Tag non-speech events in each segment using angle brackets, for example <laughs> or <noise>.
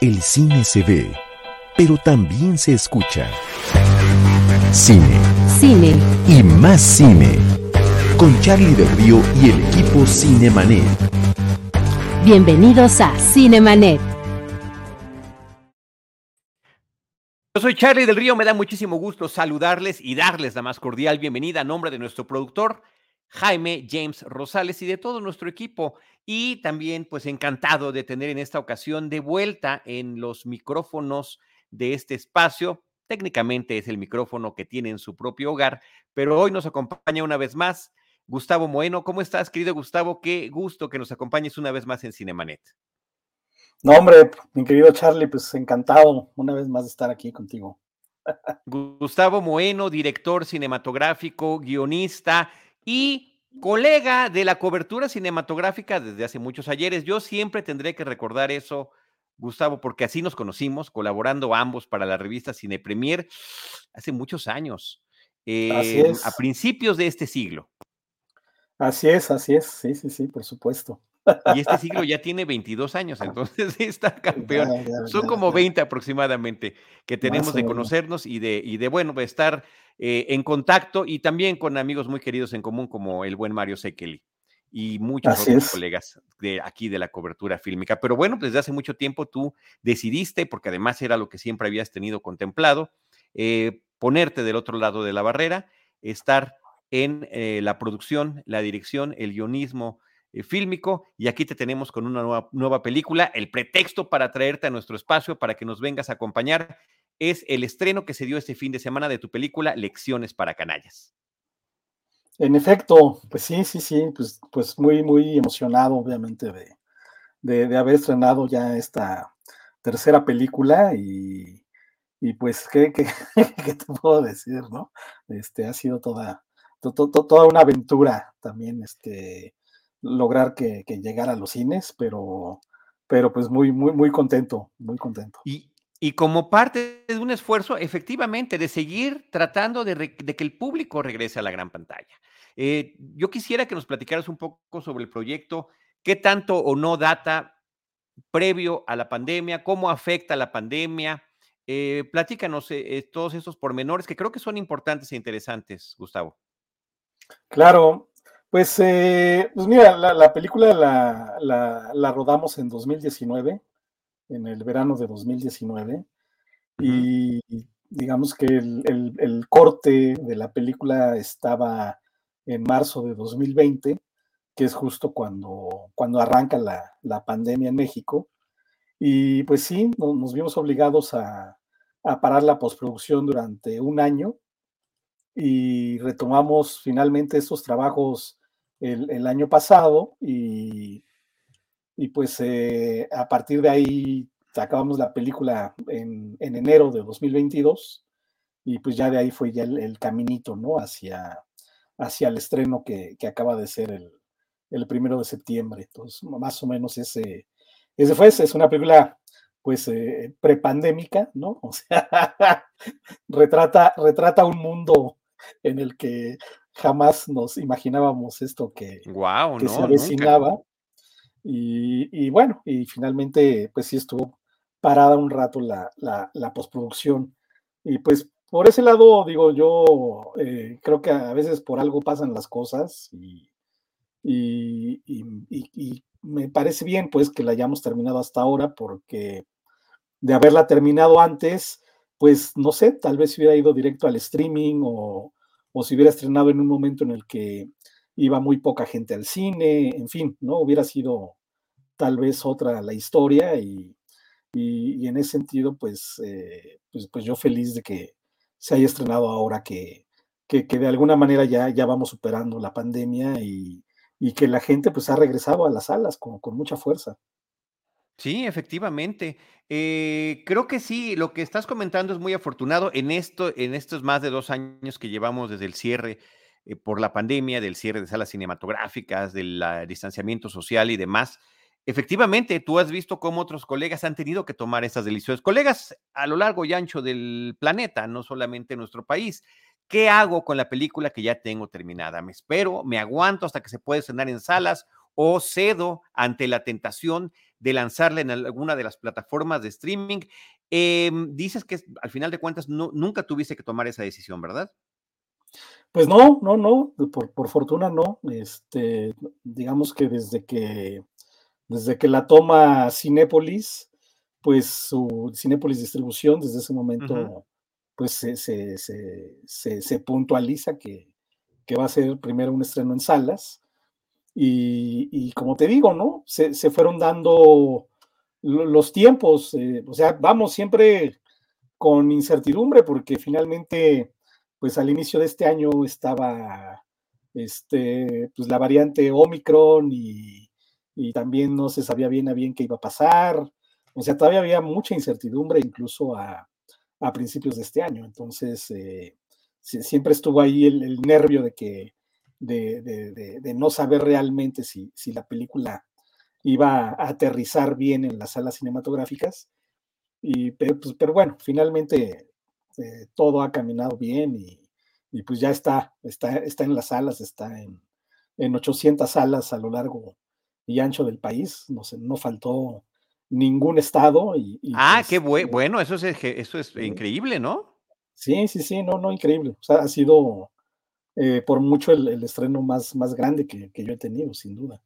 El cine se ve, pero también se escucha. Cine. Cine. Y más cine. Con Charlie del Río y el equipo Cinemanet. Bienvenidos a Cinemanet. Yo soy Charlie del Río, me da muchísimo gusto saludarles y darles la más cordial bienvenida a nombre de nuestro productor Jaime James Rosales y de todo nuestro equipo. Y también pues encantado de tener en esta ocasión de vuelta en los micrófonos de este espacio. Técnicamente es el micrófono que tiene en su propio hogar, pero hoy nos acompaña una vez más Gustavo Moeno. ¿Cómo estás, querido Gustavo? Qué gusto que nos acompañes una vez más en Cinemanet. No, hombre, mi querido Charlie, pues encantado una vez más de estar aquí contigo. Gustavo Moeno, director cinematográfico, guionista y colega de la cobertura cinematográfica desde hace muchos ayeres. Yo siempre tendré que recordar eso, Gustavo, porque así nos conocimos, colaborando ambos para la revista Cine Premier hace muchos años, así eh, es. a principios de este siglo. Así es, así es, sí, sí, sí, por supuesto. Y este siglo ya tiene 22 años, entonces <laughs> está campeón. Ya, ya, Son como ya. 20 aproximadamente que tenemos de conocernos y de, y de bueno, de estar eh, en contacto y también con amigos muy queridos en común como el buen Mario Sekeli y muchos Así otros es. colegas de aquí de la cobertura fílmica. Pero bueno, desde hace mucho tiempo tú decidiste, porque además era lo que siempre habías tenido contemplado, eh, ponerte del otro lado de la barrera, estar en eh, la producción, la dirección, el guionismo eh, y aquí te tenemos con una nueva, nueva película. El pretexto para traerte a nuestro espacio, para que nos vengas a acompañar, es el estreno que se dio este fin de semana de tu película Lecciones para Canallas. En efecto, pues sí, sí, sí, pues, pues muy, muy emocionado, obviamente, de, de, haber estrenado ya esta tercera película y, y pues, ¿qué, qué, <laughs> qué te puedo decir, no? Este, ha sido toda, to- to- to- toda una aventura también, este, lograr que, que llegara a los cines, pero, pero pues muy, muy, muy contento, muy contento. Y, y como parte de un esfuerzo, efectivamente, de seguir tratando de, re- de que el público regrese a la gran pantalla. Eh, yo quisiera que nos platicaras un poco sobre el proyecto, qué tanto o no data previo a la pandemia, cómo afecta la pandemia. Eh, platícanos eh, todos esos pormenores que creo que son importantes e interesantes, Gustavo. Claro, pues, eh, pues mira, la, la película la, la- la rodamos en 2019, en el verano de 2019, y digamos que el, el- el corte de la película estaba en marzo de 2020, que es justo cuando, cuando arranca la, la pandemia en México. Y pues sí, no- nos vimos obligados a, a parar la postproducción durante un año y retomamos finalmente estos trabajos el, año pasado y, y pues eh, a partir de ahí acabamos la película en, en enero de 2022 y pues ya de ahí fue ya el, el caminito, ¿no? Hacia, hacia el estreno que, que acaba de ser el, el primero de septiembre. Entonces, más o menos ese, ese fue, es una película pues eh, prepandémica, ¿no? <laughs> O sea, retrata, retrata un mundo en el que jamás nos imaginábamos esto que, Wow, que no, se avecinaba. Y, y bueno, y finalmente, pues sí estuvo parada un rato la, la, la postproducción. Y pues por ese lado, digo, yo eh, creo que a veces por algo pasan las cosas y, y, y, me parece bien pues que la hayamos terminado hasta ahora porque de haberla terminado antes, pues no sé, tal vez hubiera ido directo al streaming o, o se hubiera estrenado en un momento en el que iba muy poca gente al cine, en fin, ¿no? Hubiera sido tal vez otra la historia y, y- y en ese sentido, pues, eh, pues, pues yo feliz de que se haya estrenado ahora que, que, que de alguna manera ya, ya vamos superando la pandemia y, y que la gente pues ha regresado a las salas con, con mucha fuerza. Sí, efectivamente. Eh, creo que sí, lo que estás comentando es muy afortunado en esto, en estos más de dos años que llevamos desde el cierre eh, por la pandemia, del cierre de salas cinematográficas, del distanciamiento social y demás. Efectivamente, tú has visto cómo otros colegas han tenido que tomar estas decisiones. Colegas a lo largo y ancho del planeta, no solamente en nuestro país. ¿Qué hago con la película que ya tengo terminada? ¿Me espero? ¿Me aguanto hasta que se puede estrenar en salas? O cedo ante la tentación de lanzarla en alguna de las plataformas de streaming. Em, dices que al final de cuentas no, nunca tuviste que tomar esa decisión, ¿verdad? Pues no, no, no, por, por, fortuna no. Este, digamos que desde que desde que la toma Cinépolis, pues su Cinépolis Distribución, desde ese momento, pues se, se, se, se, puntualiza que, que, va a ser primero un estreno en salas. Y, como te digo, ¿no? Se, fueron dando los tiempos, eh, o sea, vamos siempre con incertidumbre porque finalmente pues al inicio de este año estaba este, pues la variante Omicron y, y, también no se sabía bien a bien qué iba a pasar. O sea, todavía había mucha incertidumbre incluso a, a principios de este año. Entonces, eh, siempre estuvo ahí el, nervio de que de, de, de, no saber realmente si, si la película iba a aterrizar bien en las salas cinematográficas. Y, pero, pues, pero bueno, finalmente este, todo ha caminado bien y, pues ya está, está, está en las salas, está en, en 800 salas a lo largo y ancho del país, no, se, no faltó ningún estado. Y, ah, qué pues, eh, bueno, eso es, eso es increíble, ¿no? Sí, sí, sí, no, no, increíble. O sea, ha sido eh, por mucho el, estreno más, más grande que, yo he tenido, sin duda.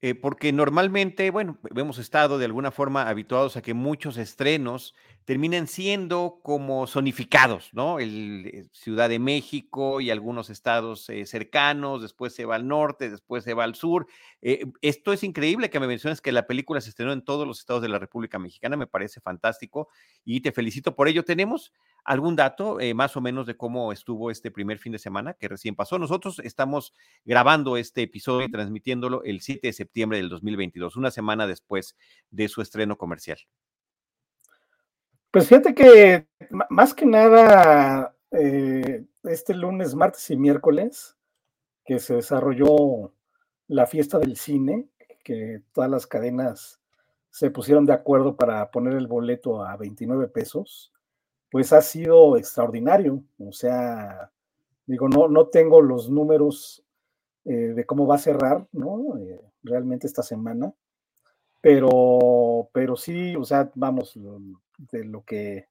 Eh, porque normalmente, bueno, hemos estado de alguna forma habituados a que muchos estrenos terminan siendo como zonificados, ¿no? El, eh, Ciudad de México y algunos estados eh, cercanos, después se va al norte, después se va al sur. Eh, esto es increíble que me menciones que la película se estrenó en todos los estados de la República Mexicana, me parece fantástico y te felicito por ello. ¿Tenemos algún dato más o menos de cómo estuvo este primer fin de semana que recién pasó? Nosotros estamos grabando este episodio y transmitiéndolo el 7 de septiembre del 2022, una semana después de su estreno comercial. Pues fíjate que más que nada, eh, este lunes, martes y miércoles, que se desarrolló la fiesta del cine, que todas las cadenas se pusieron de acuerdo para poner el boleto a 29 pesos, pues ha sido extraordinario. O sea, digo, no, no tengo los números eh, de cómo va a cerrar, ¿no? Eh, realmente esta semana, pero, pero sí, o sea, vamos, de lo que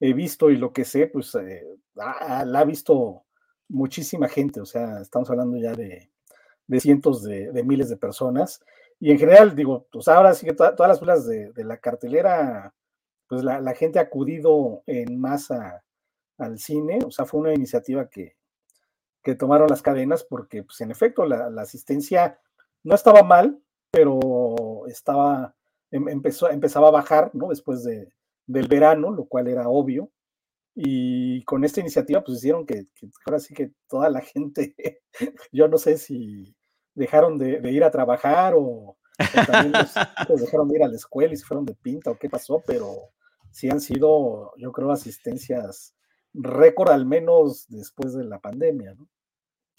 he visto y lo que sé, pues eh, la ha visto muchísima gente, o sea, estamos hablando ya de, cientos de, miles de personas. Y en general, digo, pues ahora sí que todas las filas de, la cartelera, pues la, gente ha acudido en masa al cine, o sea, fue una iniciativa que, que tomaron las cadenas porque, pues en efecto, la, la asistencia no estaba mal, pero estaba, em, empezó, empezaba a bajar, ¿no? Después de, del verano, lo cual era obvio. Y con esta iniciativa, pues hicieron que, ahora sí que toda la gente, <laughs> yo no sé si dejaron de, ir a trabajar o, dejaron de ir a la escuela y se fueron de pinta o qué pasó, pero sí han sido, yo creo, asistencias récord al menos después de la pandemia, ¿no?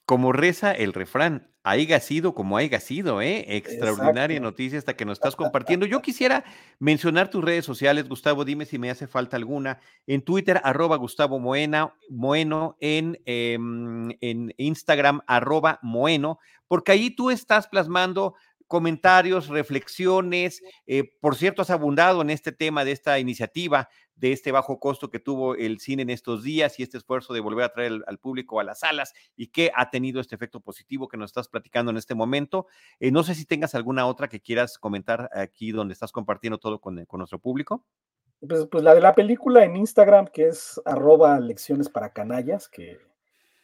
Como reza el refrán, haya sido como haya sido, ¿eh? Extraordinaria noticia hasta que nos estás <laughs> compartiendo. Yo quisiera mencionar tus redes sociales, Gustavo, dime si me hace falta alguna. En Twitter, arroba Gustavo Moena, Moeno, en, em, en Instagram, arroba Moeno, porque ahí tú estás plasmando comentarios, reflexiones. Eh, por cierto, has abundado en este tema de esta iniciativa, de este bajo costo que tuvo el cine en estos días y este esfuerzo de volver a traer al, público a las salas y que ha tenido este efecto positivo que nos estás platicando en este momento. Eh, no sé si tengas alguna otra que quieras comentar aquí donde estás compartiendo todo con, con nuestro público. Pues, pues, la de la película en Instagram, que es arroba lecciones para canallas, que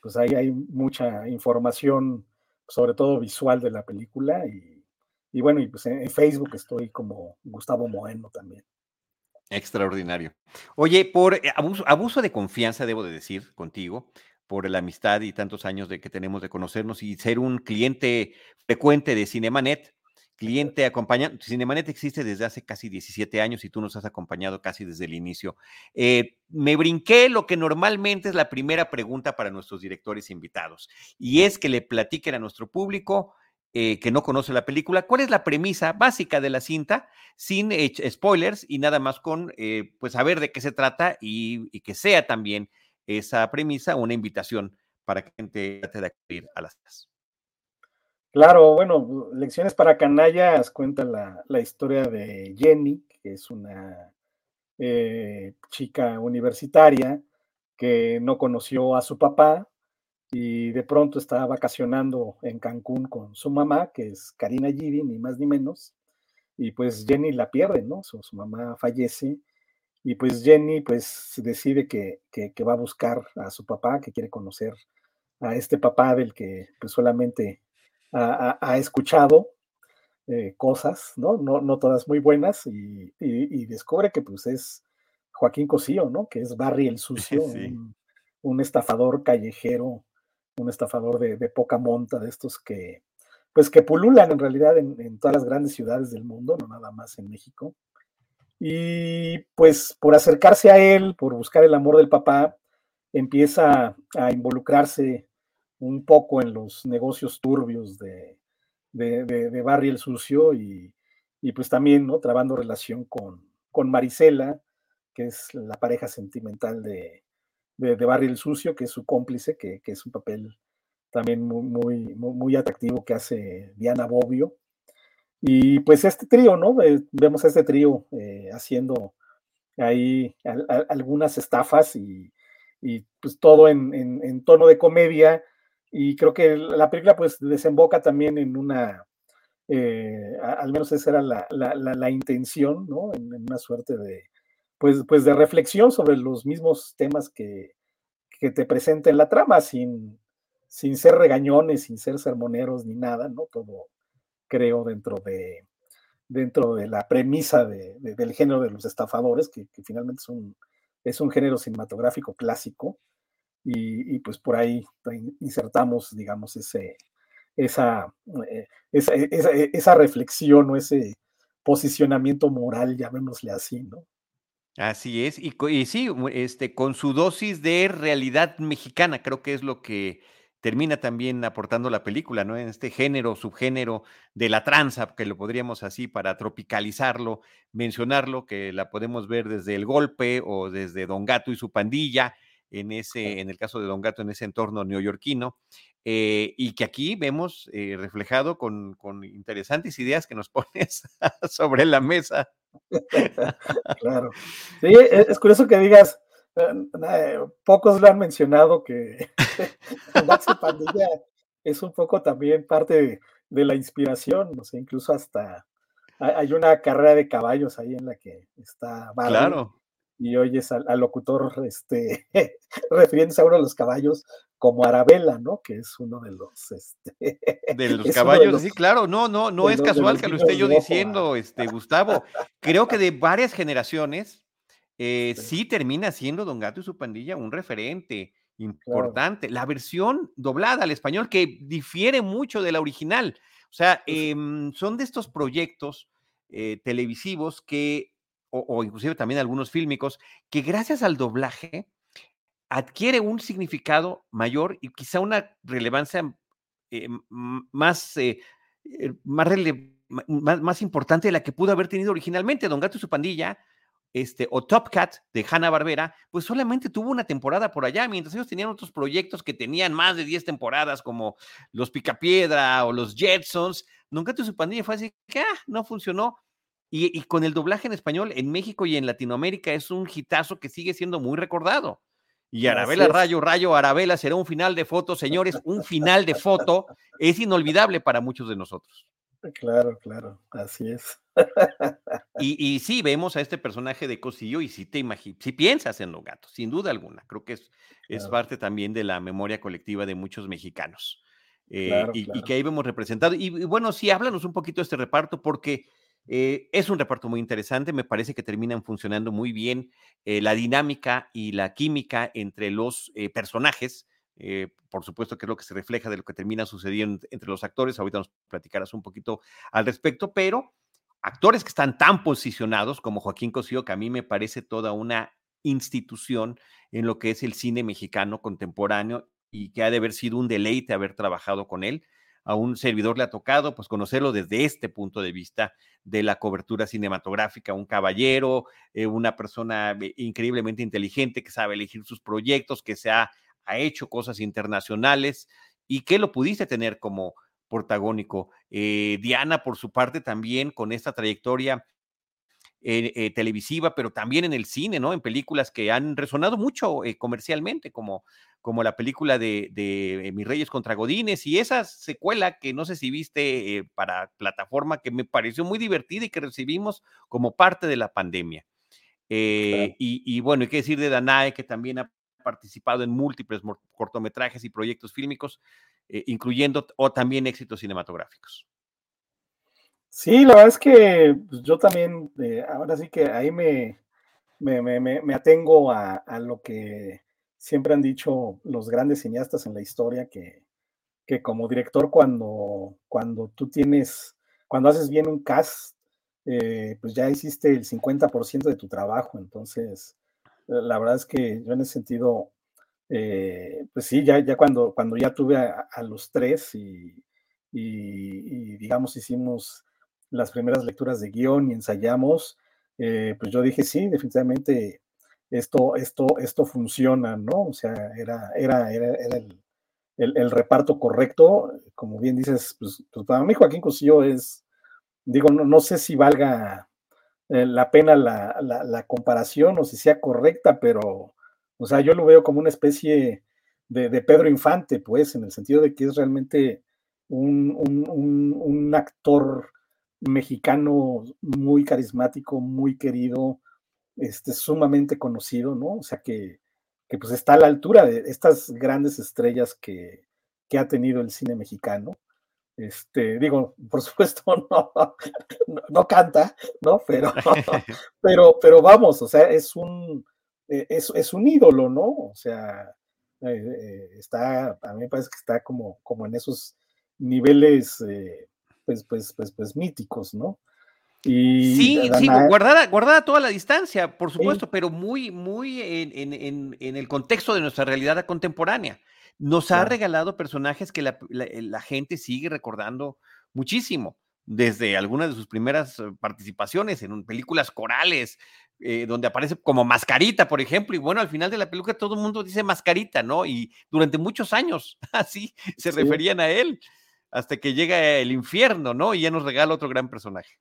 pues ahí hay mucha información, sobre todo visual de la película y y bueno, y pues en Facebook estoy como Gustavo Moeno también. Extraordinario. Oye, por eh, abuso, abuso, de confianza, debo de decir, contigo, por la amistad y tantos años de que tenemos de conocernos y ser un cliente frecuente de Cinemanet, cliente acompañado. Cinemanet existe desde hace casi 17 años y tú nos has acompañado casi desde el inicio. Eh, me brinqué lo que normalmente es la primera pregunta para nuestros directores invitados y es que le platiquen a nuestro público eh, que no conoce la película, cuál es la premisa básica de la cinta, sin spoilers y nada más con, eh, pues, saber de qué se trata y, que sea también esa premisa una invitación para que gente trate de acudir a las Claro, bueno, Lecciones para Canallas cuenta la, la historia de Jenny, que es una eh, chica universitaria que no conoció a su papá y de pronto estaba vacacionando en Cancún con su mamá, que es Karina Gidi, ni más ni menos, y pues Jenny la pierde, ¿no? Su, mamá fallece y pues Jenny pues decide que, que, va a buscar a su papá, que quiere conocer a este papá del que pues solamente ha, escuchado eh, cosas, ¿no? ¿no? No todas muy buenas y, y, descubre que pues es Joaquín Cosío, ¿no? Que es Barry el Sucio, <laughs> Un, estafador callejero, un estafador de, de, poca monta, de estos que, pues que pululan en realidad en, todas las grandes ciudades del mundo, no nada más en México. Y pues por acercarse a él, por buscar el amor del papá, empieza a involucrarse un poco en los negocios turbios de, de, Barry el Sucio y, pues también, ¿no? Trabando relación con, con Marisela, que es la pareja sentimental de, de, Barry el Sucio, que es su cómplice, que, que es un papel también muy, muy, muy, atractivo que hace Diana Bobbio. Y pues este trío, ¿no? vemos a este trío eh, haciendo ahí algunas estafas y, y pues todo en, en, tono de comedia. Y creo que la película pues desemboca también en una, eh, al menos esa era la, la, la, intención, ¿no? En, una suerte de, pues, pues de reflexión sobre los mismos temas que, que te presenta en la trama, sin, sin ser regañones, sin ser sermoneros ni nada, ¿no? Todo creo dentro de, dentro de la premisa del género de los estafadores, que, finalmente es un, es un género cinematográfico clásico, y, pues por ahí insertamos, digamos, ese, esa, eh, esa, esa, esa, reflexión o ese posicionamiento moral, llamémosle así, ¿no? Así es, y, y sí, este, con su dosis de realidad mexicana, creo que es lo que termina también aportando la película, ¿no? En este género, subgénero de la tranza, que lo podríamos así para tropicalizarlo, mencionarlo, que la podemos ver desde El Golpe o desde Don Gato y su pandilla, en ese, en el caso de Don Gato, en ese entorno neoyorquino, eh, y que aquí vemos eh, reflejado con, con, interesantes ideas que nos <laughs> pones sobre la mesa. <laughs> claro. Sí, e, es curioso que digas, eh, pocos lo han mencionado que <laughs> Pandilla es un poco también parte de, la inspiración, no sé, incluso hasta hay una carrera de caballos ahí en la que está claro. Y oyes al, locutor este, <laughs> refiriéndose a uno de los caballos como Arabella, ¿no? Que es uno de los este, de <laughs> los caballos, sí, claro, no, no, no es casual que lo esté yo diciendo, este Gustavo. Creo que de varias generaciones eh, sí. termina siendo Don Gato y su pandilla un referente importante. La versión doblada al español que difiere mucho de la original. O sea, em, son de estos proyectos eh, televisivos que, o, inclusive también algunos fílmicos, que gracias al doblaje adquiere un significado mayor y quizá una relevancia eh, más, más, más, más importante de la que pudo haber tenido originalmente. Don Gato y su pandilla este, o Top Cat de Hanna Barbera, pues solamente tuvo una temporada por allá, mientras ellos tenían otros proyectos que tenían más de 10 temporadas, como Los Picapiedra o Los Jetsons. Nunca tu su pandilla fue así que ah, no funcionó. Y, con el doblaje en español en México y en Latinoamérica es un hitazo que sigue siendo muy recordado. Y Arabela Rayo, Rayo, Arabela será un final de foto, señores, un final de foto es inolvidable para muchos de nosotros. Claro, claro, así es. Y, y sí, vemos a este personaje de Cosillo y sí te imaginas, si piensas en los gatos, sin duda alguna. Creo que es, es parte también de la memoria colectiva de muchos mexicanos. Eh, y, que ahí vemos representado. Y, bueno, sí, háblanos un poquito de este reparto, porque eh, es un reparto muy interesante. Me parece que terminan funcionando muy bien eh, la dinámica y la química entre los personajes. Eh, por supuesto que es lo que se refleja de lo que termina sucediendo entre los actores. Ahorita nos platicarás un poquito al respecto, pero actores que están tan posicionados como Joaquín Cosío, que a mí me parece toda una institución en lo que es el cine mexicano contemporáneo y que ha de haber sido un deleite haber trabajado con él. A un servidor le ha tocado pues conocerlo desde este punto de vista de la cobertura cinematográfica, un caballero, eh, una persona eh, increíblemente inteligente que sabe elegir sus proyectos, que se ha ha hecho cosas internacionales y que lo pudiste tener como protagónico. Eh, Diana, por su parte, también con esta trayectoria eh, eh, televisiva, pero también en el cine, ¿no? En películas que han resonado mucho comercialmente, como, como la película de, de, Mis Reyes contra Godines y esa secuela que no sé si viste para plataforma, que me pareció muy divertida y que recibimos como parte de la pandemia. y, y, bueno, hay que decir de Danae, que también ha participado en múltiples cortometrajes y proyectos fílmicos, eh, incluyendo o también éxitos cinematográficos. Sí, la verdad es que pues, yo también, eh, ahora sí que ahí me, me, atengo a, lo que siempre han dicho los grandes cineastas en la historia, que, que como director cuando, cuando tú tienes, cuando haces bien un cast, eh, pues ya hiciste el 50% de tu trabajo, entonces la verdad es que yo en ese sentido, eh, pues sí, ya, ya cuando, cuando ya tuve a, los tres y, digamos hicimos las primeras lecturas de guion y ensayamos, eh, pues yo dije, sí, definitivamente esto, esto, esto funciona, ¿no? O sea, era, era, era, el, reparto correcto, como bien dices, pues, pues para mí Joaquín Cosillo es, digo, no, no sé si valga eh, la pena la, comparación o si sea correcta, pero, o sea, yo lo veo como una especie de, Pedro Infante, pues, en el sentido de que es realmente un, actor mexicano muy carismático, muy querido, este, sumamente conocido, ¿no? O sea, que, que pues está a la altura de estas grandes estrellas que, que ha tenido el cine mexicano. Este, digo, por <laughs> supuesto, no, no, canta, ¿no? Pero, <laughs> pero, pero vamos, o sea, es un, e, es, es un ídolo, ¿no? O sea, eh, eh, está, a mí me parece que está como, como en esos niveles, eh, pues, pues, pues, pues, míticos, ¿no? Y sí, sí, guardada, guardada toda la distancia, por supuesto, pero muy, muy en, en, en, el contexto de nuestra realidad contemporánea. Nos ha regalado personajes que eh, la, gente sigue recordando muchísimo, desde algunas de sus primeras eh, participaciones en películas corales, eh, donde aparece como mascarita, por ejemplo, y bueno, al final de la película todo el mundo dice mascarita, ¿no? Y durante muchos años <laughs> así se referían a él, hasta que llega el infierno, ¿no? Y ya nos regala otro gran personaje.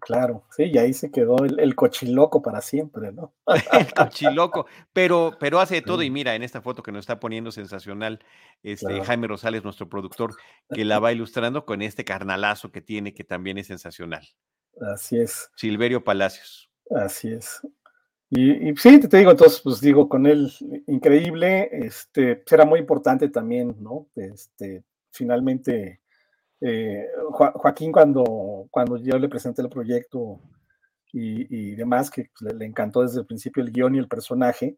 Claro, sí, y ahí se quedó el, cochiloco para siempre, ¿no? <laughs> el cochiloco, pero, pero hace todo, y mira, en esta foto que nos está poniendo sensacional, este Jaime Rosales, nuestro productor, que la <laughs> va ilustrando con este carnalazo que tiene, que también es sensacional. Así es. Silverio Palacios. Así es. Y, sí, te digo, entonces, pues digo, con él, increíble, este, será muy importante también, ¿no? Este, finalmente eh, Joaquín cuando, cuando yo le presenté el proyecto y, demás, que pues, le, encantó desde el principio el guion y el personaje,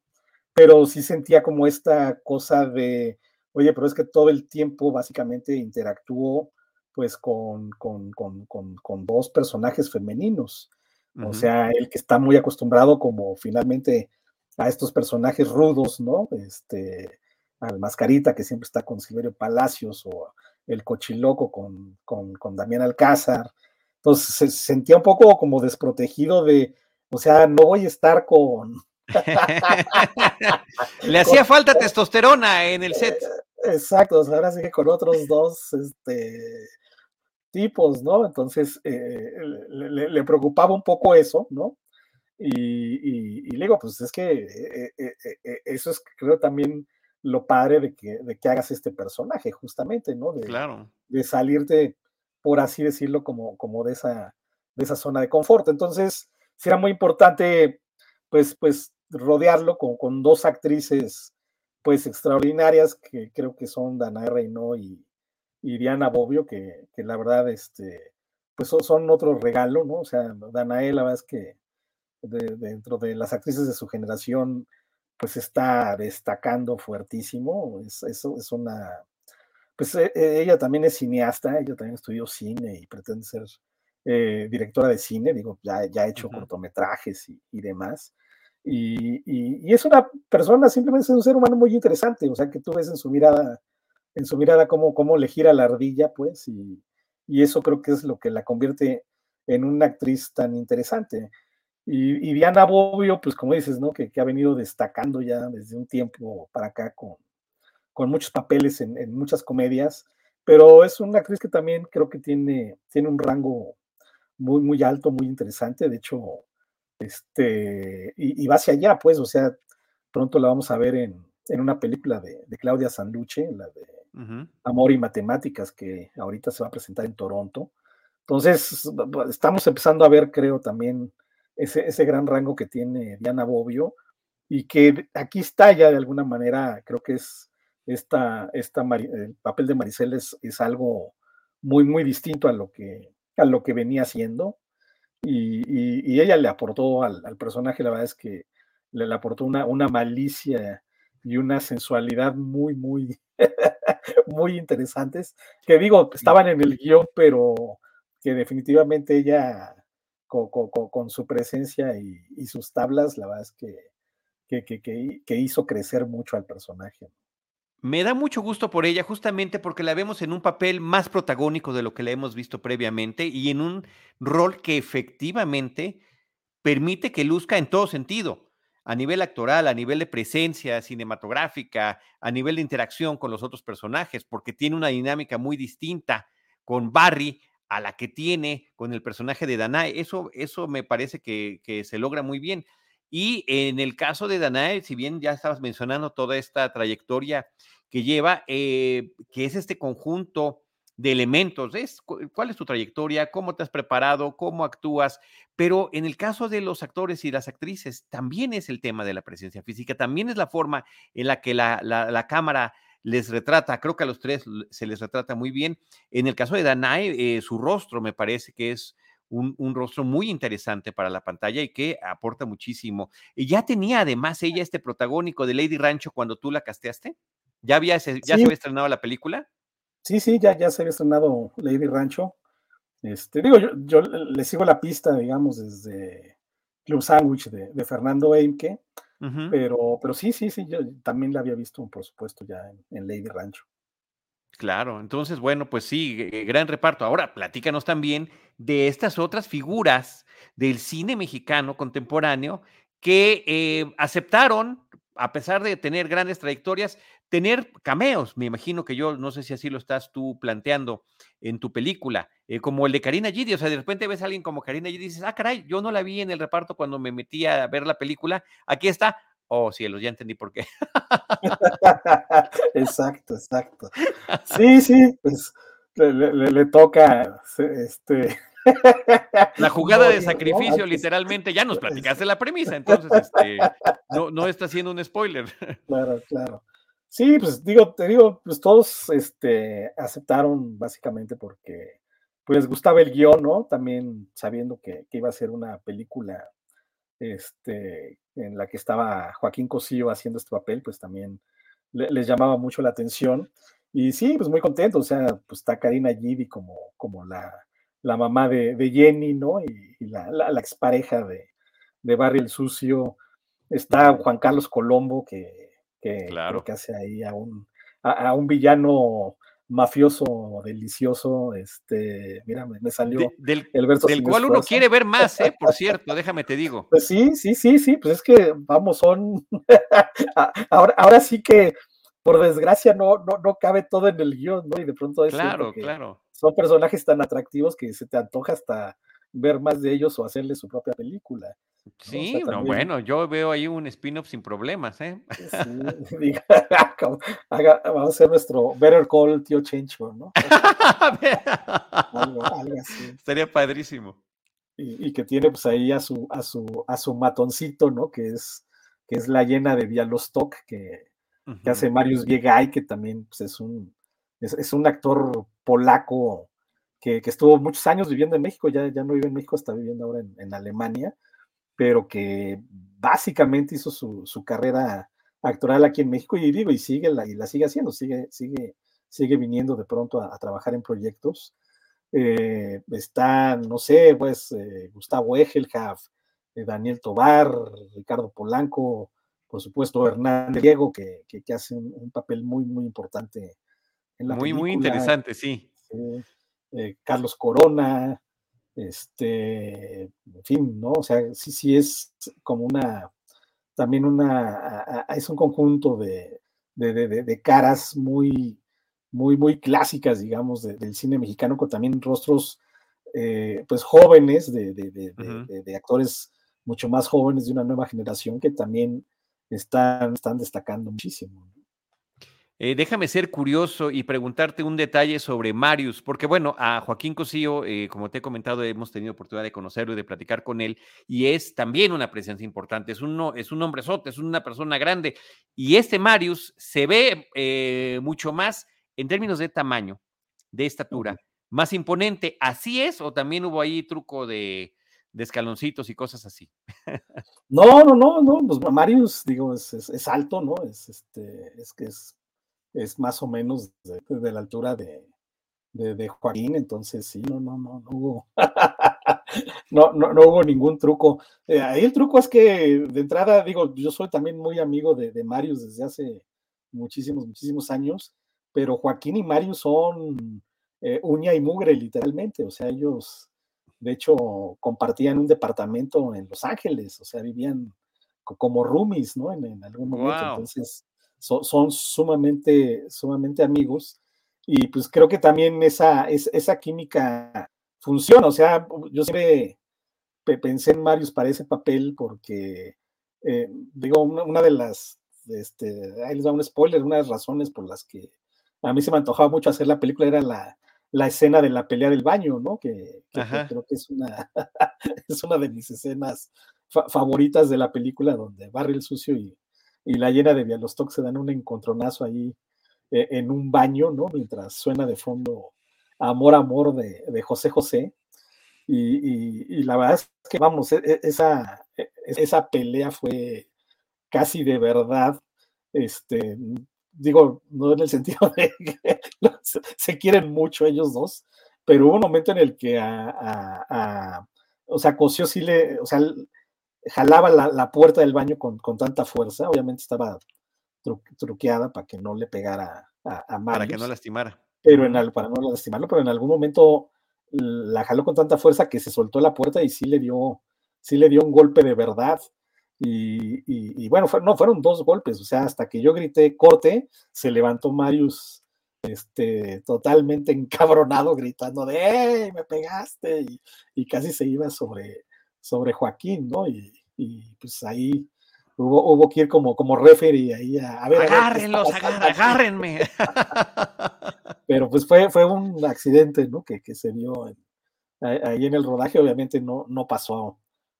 pero sí sentía como esta cosa de, oye, pero es que todo el tiempo básicamente interactuó pues con, con, dos personajes femeninos. O sea, el que está muy acostumbrado como finalmente a estos personajes rudos, ¿no? Este, al Mascarita que siempre está con Silverio Palacios o el cochiloco con, con, con Damián Alcázar. Entonces se sentía un poco como desprotegido de, o sea, no voy a estar con... <laughs> Le <laughs> hacía falta testosterona en el set. Exacto, ahora sí que con otros dos este, tipos, ¿no? Entonces eh, le, preocupaba un poco eso, ¿no? Y, y, le digo, pues es que eh, eh, eso es, creo, también lo padre de que, de que hagas este personaje, justamente, ¿no? De, claro. de salirte, por así decirlo, como, como de, esa, de esa zona de confort. Entonces, será muy importante, pues, pues rodearlo con, con, dos actrices, pues, extraordinarias, que creo que son Danae Reino y, y Diana Bobbio, que, que, la verdad, este, pues son, otro regalo, ¿no? O sea, Danae, la verdad es que dentro de las actrices de su generación, pues está destacando fuertísimo. Es, es, es una, pues e, e, ella también es cineasta, ella también estudió cine y pretende ser eh, directora de cine, digo, ya, ya ha hecho cortometrajes y, y demás. Y, y, es una persona, simplemente es un ser humano muy interesante, o sea, que tú ves en su mirada, en su mirada cómo, cómo le gira la ardilla, pues, y, y eso creo que es lo que la convierte en una actriz tan interesante. Y, Diana Bobbio, pues como dices, ¿no? Que, ha venido destacando ya desde un tiempo para acá con, con muchos papeles en, muchas comedias, pero es una actriz que también creo que tiene, tiene un rango muy, muy alto, muy interesante. De hecho, este, y, va hacia allá, pues, o sea, pronto la vamos a ver en, en una película de, de, Claudia Sanduche, la de Amor y Matemáticas, que ahorita se va a presentar en Toronto. Entonces, estamos empezando a ver, creo, también ese, ese gran rango que tiene Diana Bobbio y que aquí está ya de alguna manera, creo que es esta, esta el papel de Maricel es, es, algo muy, muy distinto a lo que, a lo que venía haciendo. Y, y, ella le aportó al, al, personaje, la verdad es que le, le, aportó una, una malicia y una sensualidad muy, muy, <laughs> muy interesantes, que digo, estaban en el guion, pero que definitivamente ella, con, su presencia y, sus tablas, la verdad es que, que, que hizo crecer mucho al personaje. Me da mucho gusto por ella, justamente porque la vemos en un papel más protagónico de lo que la hemos visto previamente y en un rol que efectivamente permite que luzca en todo sentido, a nivel actoral, a nivel de presencia cinematográfica, a nivel de interacción con los otros personajes, porque tiene una dinámica muy distinta con Barry a la que tiene con el personaje de Danae. Eso, eso me parece que, que se logra muy bien. Y en el caso de Danae, si bien ya estabas mencionando toda esta trayectoria que lleva, eh, que es este conjunto de elementos, es, cuál es tu trayectoria, cómo te has preparado, cómo actúas, pero en el caso de los actores y las actrices, también es el tema de la presencia física, también es la forma en la que la, la, la cámara les retrata, creo que a los tres se les retrata muy bien. En el caso de Danae, eh, su rostro me parece que es un, rostro muy interesante para la pantalla y que aporta muchísimo. Y ya tenía además ella este protagónico de Lady Rancho cuando tú la casteaste. ¿Ya, había, ya se había estrenado la película? Sí, sí, ya, ya se había estrenado Lady Rancho. Este, digo, yo, yo le sigo la pista, digamos, desde Club Sandwich de, Fernando Eimke, pero, pero sí, sí, sí, yo también la había visto, por supuesto, ya en Lady Rancho. Claro, entonces, bueno, pues sí, gran reparto. Ahora, platícanos también de estas otras figuras del cine mexicano contemporáneo que eh, aceptaron, a pesar de tener grandes trayectorias, tener cameos. Me imagino que yo, no sé si así lo estás tú planteando en tu película, eh, como el de Karina Gidi. O sea, de repente ves a alguien como Karina Gidi y dices, ah, caray, yo no la vi en el reparto cuando me metí a ver la película. Aquí está, Oh, cielos, ya entendí por qué. exacto, exacto. Sí, sí, pues le, le, le toca este. La jugada de sacrificio, literalmente, ya nos <laughs> platicaste la premisa, entonces este, no, no está siendo un spoiler. <laughs> Claro, claro. Sí, pues digo, te digo, pues todos este, aceptaron básicamente porque pues gustaba el guion, ¿no? También sabiendo que, que iba a ser una película este, en la que estaba Joaquín Cosío haciendo este papel, pues también les llamaba mucho la atención. Y sí, pues muy contento, o sea, pues está Karina Gidi como, como la, la mamá de, de, Jenny, ¿no? Y, y la, la, la, expareja de, de Barry el Sucio. Está Juan Carlos Colombo, que, que, claro. que hace ahí a un, a, a un villano mafioso delicioso, este, mira, me, salió de, del, el verso del cual esfuerzo. uno quiere ver más, ¿eh? Por <laughs> cierto, déjame te digo. Pues sí, sí, sí, sí, pues es que, vamos, son, <laughs> ahora, ahora sí que, por desgracia, no, no, no cabe todo en el guion, ¿no? Y de pronto es claro, claro. son personajes tan atractivos que se te antoja hasta ver más de ellos o hacerle su propia película. Sí, o sea, no, bueno, yo veo ahí un spin-off sin problemas, ¿eh? Sí, <laughs> diga, <laughs> haga, vamos a hacer nuestro Better Call Tío Chencho, ¿no? <laughs> algo, algo, así. Estaría padrísimo. Y, y, que tiene pues ahí a su, a su, a su matoncito, ¿no? Que es, que es la llena de Bialostok, que, uh -huh. que hace Marius Biegay, que también pues, es un es, es un actor polaco que, que, estuvo muchos años viviendo en México, ya, ya no vive en México, está viviendo ahora en, en Alemania, pero que básicamente hizo su, su, carrera actoral aquí en México y digo, y sigue la, y la sigue haciendo, sigue, sigue, sigue viniendo de pronto a, a trabajar en proyectos. Eh, está, no sé, pues eh, Gustavo Egelhaf, eh, Daniel Tobar, Ricardo Polanco, por supuesto Hernán Diego, que, que, que hace un, un, papel muy, muy importante en la Muy, película. muy interesante, sí. Eh, Carlos Corona, este, en fin, ¿no? O sea, sí, sí es como una, también una, es un conjunto de, de, de, de caras muy, muy, muy clásicas, digamos, del cine mexicano, con también rostros, eh, pues, jóvenes, de, de, actores mucho más jóvenes de una nueva generación que también están, están destacando muchísimo. Eh, déjame ser curioso y preguntarte un detalle sobre Marius, porque bueno, a Joaquín Cosío, eh, como te he comentado, hemos tenido oportunidad de conocerlo y de platicar con él, y es también una presencia importante, es un, es un hombre sote, es una persona grande, y este Marius se ve eh, mucho más en términos de tamaño, de estatura, más imponente. ¿Así es o también hubo ahí truco de, escaloncitos y cosas así? <laughs> No, no, no, no, pues Marius, digo, es, es alto, ¿no? Es, este, es que es es más o menos de, la altura de, de, Joaquín, entonces sí, no, no, no, no hubo, <laughs> no, no, no, hubo ningún truco. Eh, ahí el truco es que de entrada, digo, yo soy también muy amigo de, de Marius desde hace muchísimos, muchísimos años, pero Joaquín y Marius son eh, uña y mugre, literalmente, o sea, ellos, de hecho, compartían un departamento en Los Ángeles, o sea, vivían como roomies, ¿no? En, algún momento, entonces son, sumamente, sumamente amigos y pues creo que también esa, esa química funciona, o sea, yo siempre pensé en Marius para ese papel porque, eh, digo, una, de las, este, ahí les da un spoiler, una de las razones por las que a mí se me antojaba mucho hacer la película era la, la escena de la pelea del baño, ¿no? Que, creo que es una, <laughs> es una de mis escenas favoritas de la película donde barre el sucio y, y la llena de Bialostok se dan un encontronazo ahí eh, en un baño, ¿no? Mientras suena de fondo Amor, Amor de, José José. Y, la verdad es que, vamos, e, e, esa, e, esa pelea fue casi de verdad, este, digo, no en el sentido de que <laughs> <laughs> se quieren mucho ellos dos, pero hubo un momento en el que a, o sea, Cosio sí le, o sea, jalaba la, puerta del baño con, tanta fuerza, obviamente estaba truqueada para que no le pegara a, a Para que no lastimara. Pero en, para no lastimarlo, pero en algún momento la jaló con tanta fuerza que se soltó la puerta y sí le dio, sí le dio un golpe de verdad. Y, bueno, no, fueron dos golpes, o sea, hasta que yo grité corte, se levantó Marius este, totalmente encabronado, gritando de me pegaste! Y, y, casi se iba sobre, sobre Joaquín, ¿no? Y, pues ahí hubo, hubo, que ir como, como referee ahí a, ver. Agárrenlos, agárrenme. <laughs> Pero pues fue, fue un accidente, ¿no? Que, que se dio ahí en el rodaje, obviamente no, no pasó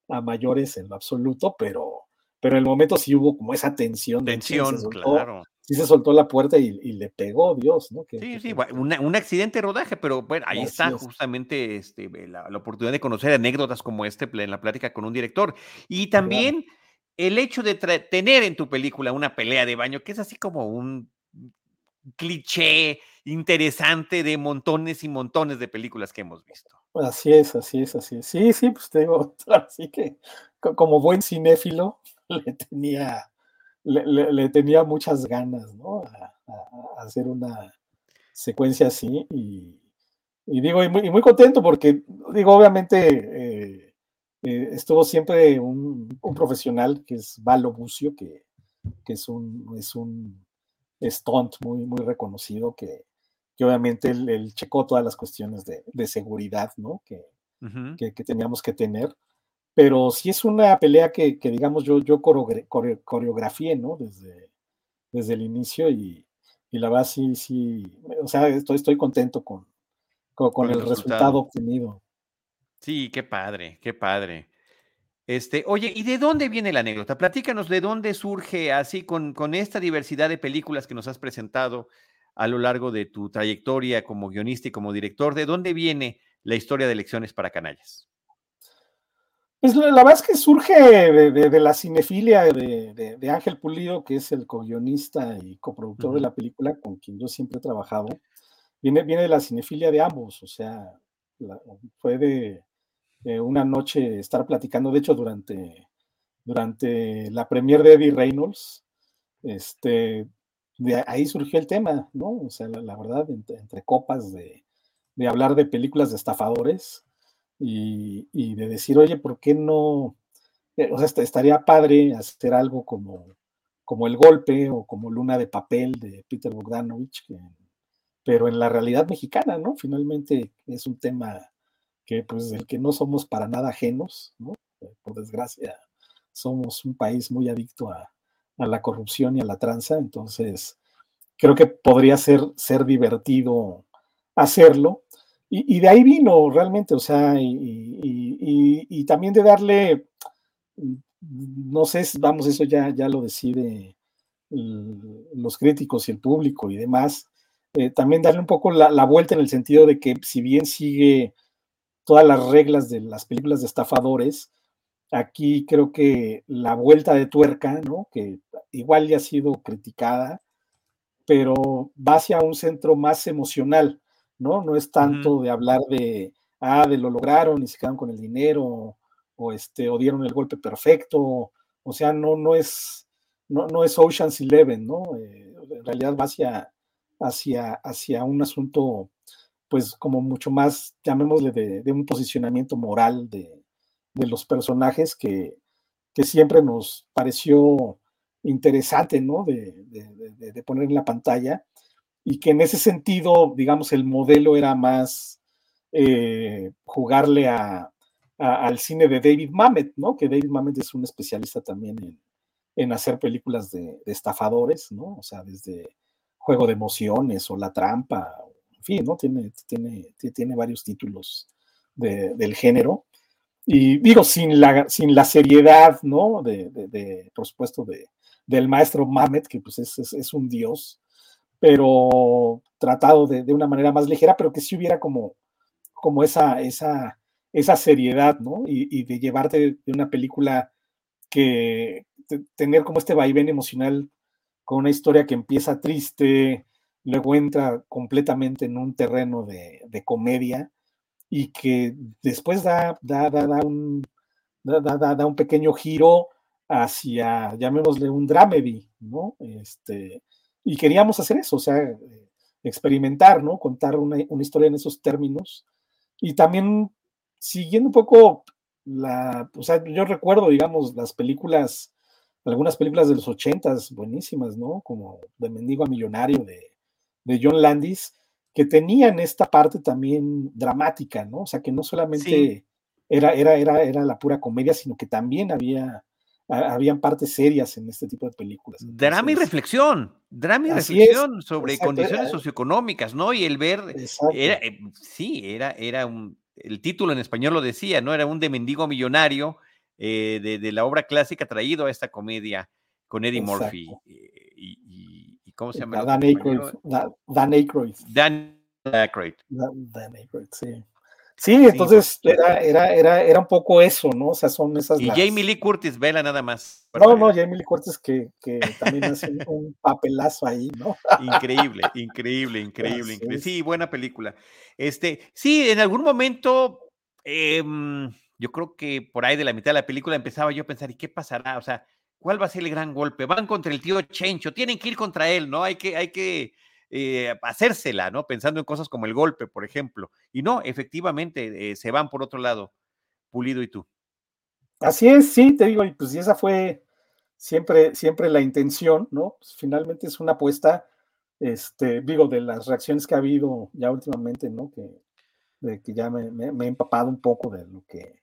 a mayores en lo absoluto, pero, pero en el momento sí hubo como esa tensión. Tensión, claro sí se soltó la puerta y, le pegó Dios, ¿no? sí, sí, un accidente de rodaje, pero bueno, ahí está justamente este, la, oportunidad de conocer anécdotas como este en la plática con un director. Y también el hecho de tener en tu película una pelea de baño, que es así como un cliché interesante de montones y montones de películas que hemos visto. Así es, así es, así es. Sí, sí, pues te digo, <laughs> así que como buen cinéfilo <laughs> le tenía le, tenía muchas ganas, ¿no? A, hacer una secuencia así y, digo, y muy, contento porque, digo, obviamente eh, eh, estuvo siempre un, profesional que es Valo Bucio, que, es un, es un stunt muy, muy reconocido, que, obviamente él, checó todas las cuestiones de, seguridad, ¿no? Que, que, teníamos que tener pero sí es una pelea que, digamos, yo, yo coreografié, ¿no? Desde, desde el inicio y, la verdad sí, sí, o sea, estoy, estoy contento con, con, el, resultado. obtenido. Sí, qué padre, qué padre. Este, oye, ¿y de dónde viene la anécdota? Platícanos de dónde surge así con, con esta diversidad de películas que nos has presentado a lo largo de tu trayectoria como guionista y como director. ¿De dónde viene la historia de Lecciones para Canallas? Pues la, verdad es que surge de, la cinefilia de, Ángel Pulido, que es el co-guionista y coproductor de la película, con quien yo siempre he trabajado. Viene, viene de la cinefilia de ambos, o sea, fue de, una noche estar platicando, de hecho, durante, durante la premier de Eddie Reynolds, este, de ahí surgió el tema, ¿no? O sea, la, verdad, entre, copas de, de hablar de películas de estafadores y, de decir, oye, ¿por qué no? Eh, o sea, estaría padre hacer algo como, como El Golpe o como Luna de Papel de Peter Bogdanovich, pero en la realidad mexicana, ¿no? Finalmente es un tema que pues del que no somos para nada ajenos, ¿no? Por desgracia, somos un país muy adicto a, a la corrupción y a la tranza, entonces creo que podría ser, ser divertido hacerlo. Y, de ahí vino realmente, o sea, y, también de darle, no sé, vamos, eso ya, ya lo decide los críticos y el público y demás, eh, también darle un poco la, la, vuelta en el sentido de que si bien sigue todas las reglas de las películas de estafadores, aquí creo que la vuelta de tuerca, ¿no? Que igual ya ha sido criticada, pero va hacia un centro más emocional, ¿no? No es tanto de hablar de, ah, de lo lograron y se quedaron con el dinero, o, este, o dieron el golpe perfecto, o sea, no, no es, no, no es Ocean's Eleven, ¿no? Eh, en realidad va hacia, hacia, hacia un asunto, pues, como mucho más, llamémosle, de, un posicionamiento moral de, de los personajes que, que siempre nos pareció interesante, ¿no? De, de, poner en la pantalla y que en ese sentido, digamos, el modelo era más eh, jugarle a, al cine de David Mamet, ¿no? Que David Mamet es un especialista también en, en hacer películas de, estafadores, ¿no? O sea, desde Juego de Emociones o La Trampa, en fin, ¿no? Tiene, tiene, tiene varios títulos del género. Y digo, sin la, sin la seriedad, ¿no? De, de por supuesto, de, del maestro Mamet, que pues es, es, un dios, pero tratado de, de, una manera más ligera, pero que sí hubiera como, como esa, esa, esa seriedad, ¿no? Y, y de llevarte de una película que tener como este vaivén emocional con una historia que empieza triste, luego entra completamente en un terreno de, de comedia y que después da, da, da, da un, da, un pequeño giro hacia, llamémosle un dramedy, ¿no? Este, y queríamos hacer eso, o sea, experimentar, ¿no? Contar una, historia en esos términos. Y también siguiendo un poco la, o sea, yo recuerdo, digamos, las películas, algunas películas de los ochentas buenísimas, ¿no? Como De Mendigo a Millonario de, de John Landis, que tenían esta parte también dramática, ¿no? O sea, que no solamente era, era, era, era la pura comedia, sino que también había habían partes serias en este tipo de películas. drama y reflexión, drama y reflexión sobre condiciones eh, socioeconómicas, ¿no? Y el ver, era, eh, sí, era, era un, el título en español lo decía, ¿no? Era un de mendigo millonario eh, de, la obra clásica traído a esta comedia con Eddie Murphy. Y, ¿Cómo se llama? Dan Aykroyd. Dan Aykroyd. Dan Aykroyd. Dan Aykroyd, sí. Sí, entonces era, era, era, era un poco eso, ¿no? O sea, son esas. Y Jamie Lee Curtis, vela nada más. No, no, Jamie Lee Curtis que, que también hace un papelazo ahí, ¿no? Increíble, increíble, <laughs> increíble, increíble. Sí, buena película. Este, sí, en algún momento, em, yo creo que por ahí de la mitad de la película empezaba yo a pensar, ¿y qué pasará? O sea, ¿cuál va a ser el gran golpe? Van contra el tío Chencho, tienen que ir contra él, ¿no? Hay que, hay que eh, hacérsela, ¿no? Pensando en cosas como el golpe, por ejemplo. Y no, efectivamente, eh, se van por otro lado, Pulido y tú. Así es, sí, te digo, y pues esa fue siempre, siempre la intención, ¿no? Pues, finalmente es una apuesta, este, digo, de las reacciones que ha habido ya últimamente, ¿no? Que, de que ya me, he empapado un poco de lo que,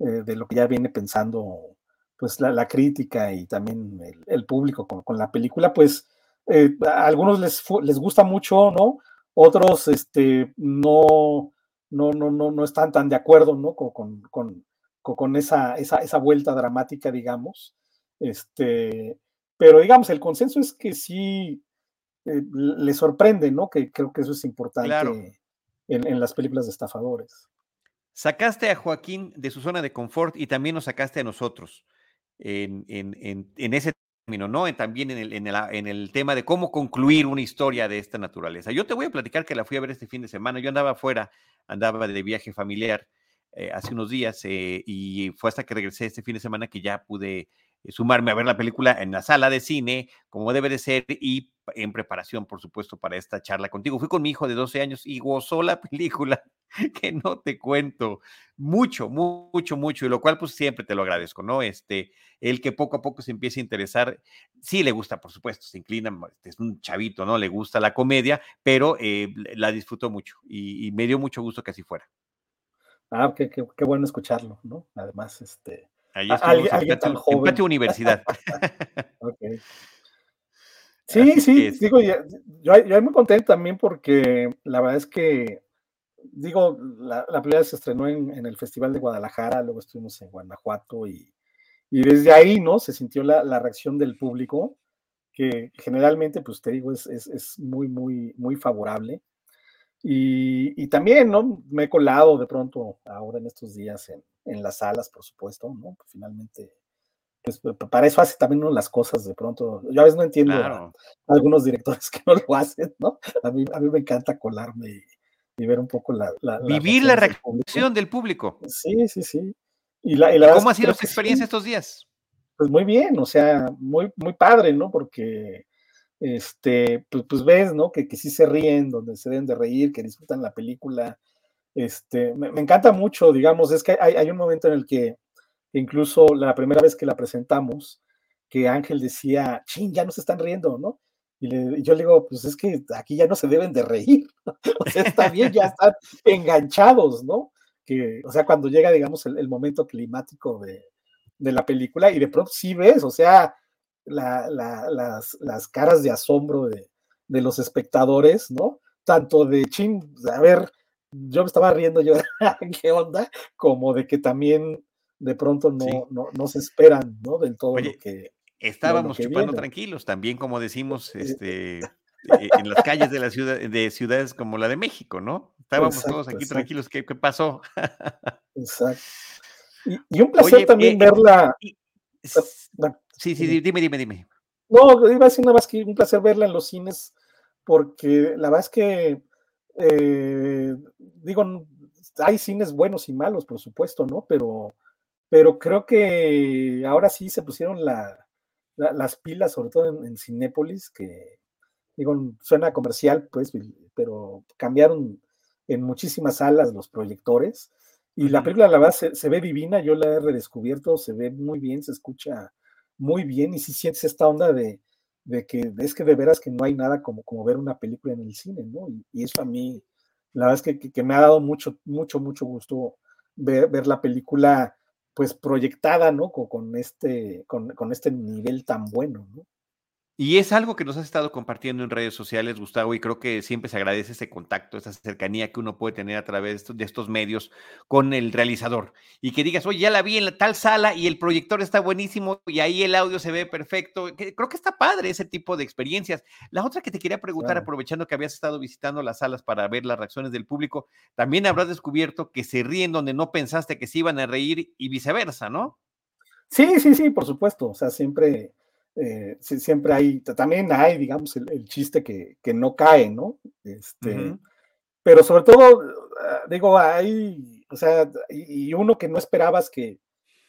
eh, de lo que ya viene pensando, pues la, crítica y también el, público con, con, la película, pues eh, a algunos les, les gusta mucho, ¿no? Otros este, no, no, no, no, no están tan de acuerdo, ¿no? Con, con, con, esa, esa, esa, vuelta dramática, digamos. Este, pero digamos, el consenso es que sí eh, le sorprende, ¿no? Que creo que eso es importante en, en, las películas de estafadores. Sacaste a Joaquín de su zona de confort y también nos sacaste a nosotros en, en, en ese ¿no? También en el, en, el, en el tema de cómo concluir una historia de esta naturaleza. Yo te voy a platicar que la fui a ver este fin de semana. Yo andaba afuera, andaba de viaje familiar eh, hace unos días eh, y fue hasta que regresé este fin de semana que ya pude sumarme a ver la película en la sala de cine, como debe de ser, y en preparación, por supuesto, para esta charla contigo. Fui con mi hijo de 12 años y gozó la <laughs> película, que no te cuento, mucho, mucho, mucho, y lo cual pues siempre te lo agradezco, ¿no? Este, el que poco a poco se empiece a interesar, sí le gusta, por supuesto, se inclina, es un chavito, ¿no? Le gusta la comedia, pero eh, la disfrutó mucho y, y, me dio mucho gusto que así fuera. Ah, qué, qué, qué bueno escucharlo, ¿no? Además, este, Ahí estuvimos ¿Alguien, en, patio, en patio Universidad. <laughs> okay. Sí, sí, digo, yo, yo, muy contento también porque la verdad es que, digo, la, la película se estrenó en, en, el Festival de Guadalajara, luego estuvimos en Guanajuato y, y desde ahí, ¿no? Se sintió la, la, reacción del público, que generalmente, pues te digo, es, es, es muy, muy, muy favorable. Y, y, también, ¿no? Me he colado de pronto ahora en estos días en, en las salas, por supuesto, ¿no? Finalmente pues, para eso hace también uno las cosas de pronto. Yo a veces no entiendo a, algunos directores <laughs> que no lo hacen, ¿no? A mí, a mí me encanta colarme y, y ver un poco la... la Vivir la reacción del público. Sí, sí, sí. Y, la, y la ¿Cómo ha sido su experiencia estos días? Pues muy bien, o sea, muy, muy padre, ¿no? Porque este, pues, pues ves, ¿no? Que, que, sí se ríen, donde se deben de reír, que disfrutan la película. Este, me, encanta mucho, digamos, es que hay, un momento en el que incluso la primera vez que la presentamos, que Ángel decía, ching, ya no se están riendo, ¿no? Y, yo le digo, pues es que aquí ya no se deben de reír, <laughs> o sea, está bien, ya están enganchados, ¿no? Que, o sea, cuando llega, digamos, el, momento climático de, la película y de pronto sí ves, o sea, la, la, las, caras de asombro de, de, los espectadores, ¿no? Tanto de, ching, a ver, yo me estaba riendo, yo, <laughs> ¿qué onda? Como de que también de pronto no, sí. no, no, se esperan, ¿no? Del todo Oye, lo que. Estábamos lo que chupando viene. tranquilos, también como decimos, <laughs> este, en las calles de la ciudad, de ciudades como la de México, ¿no? Estábamos exacto, todos aquí exacto. tranquilos, ¿qué, ¿qué, pasó? exacto. Y, y, un placer Oye, también eh, verla. Y, bueno, sí, sí, dime, dime, dime. No, iba a decir nada más que un placer verla en los cines, porque la verdad es que, eh, digo, hay cines buenos y malos, por supuesto, ¿no? Pero pero creo que ahora sí se pusieron la, la, las pilas, sobre todo en, en, Cinépolis, que digo, suena comercial, pues, pero cambiaron en muchísimas salas los proyectores. Y la película, la verdad, se, se, ve divina, yo la he redescubierto, se ve muy bien, se escucha muy bien, y si sí sientes esta onda de, de que es que de veras que no hay nada como, como ver una película en el cine, ¿no? Y, eso a mí, la verdad es que, que, que, me ha dado mucho, mucho, mucho gusto ver, ver la película pues proyectada, ¿no? Con, con este, con, con, este nivel tan bueno, ¿no? Y es algo que nos has estado compartiendo en redes sociales, Gustavo, y creo que siempre se agradece ese contacto, esa cercanía que uno puede tener a través de estos medios con el realizador. Y que digas, oye, ya la vi en la tal sala y el proyector está buenísimo y ahí el audio se ve perfecto. Creo que está padre ese tipo de experiencias. La otra que te quería preguntar, claro. aprovechando que habías estado visitando las salas para ver las reacciones del público, también habrás descubierto que se ríen donde no pensaste que se iban a reír y viceversa, ¿no? Sí, sí, sí, por supuesto. O sea, siempre eh, siempre hay, también hay, digamos, el, el chiste que, que, no cae, ¿no? Este, uh -huh. Pero sobre todo, ah, digo, hay, o sea, y, uno que no esperabas que,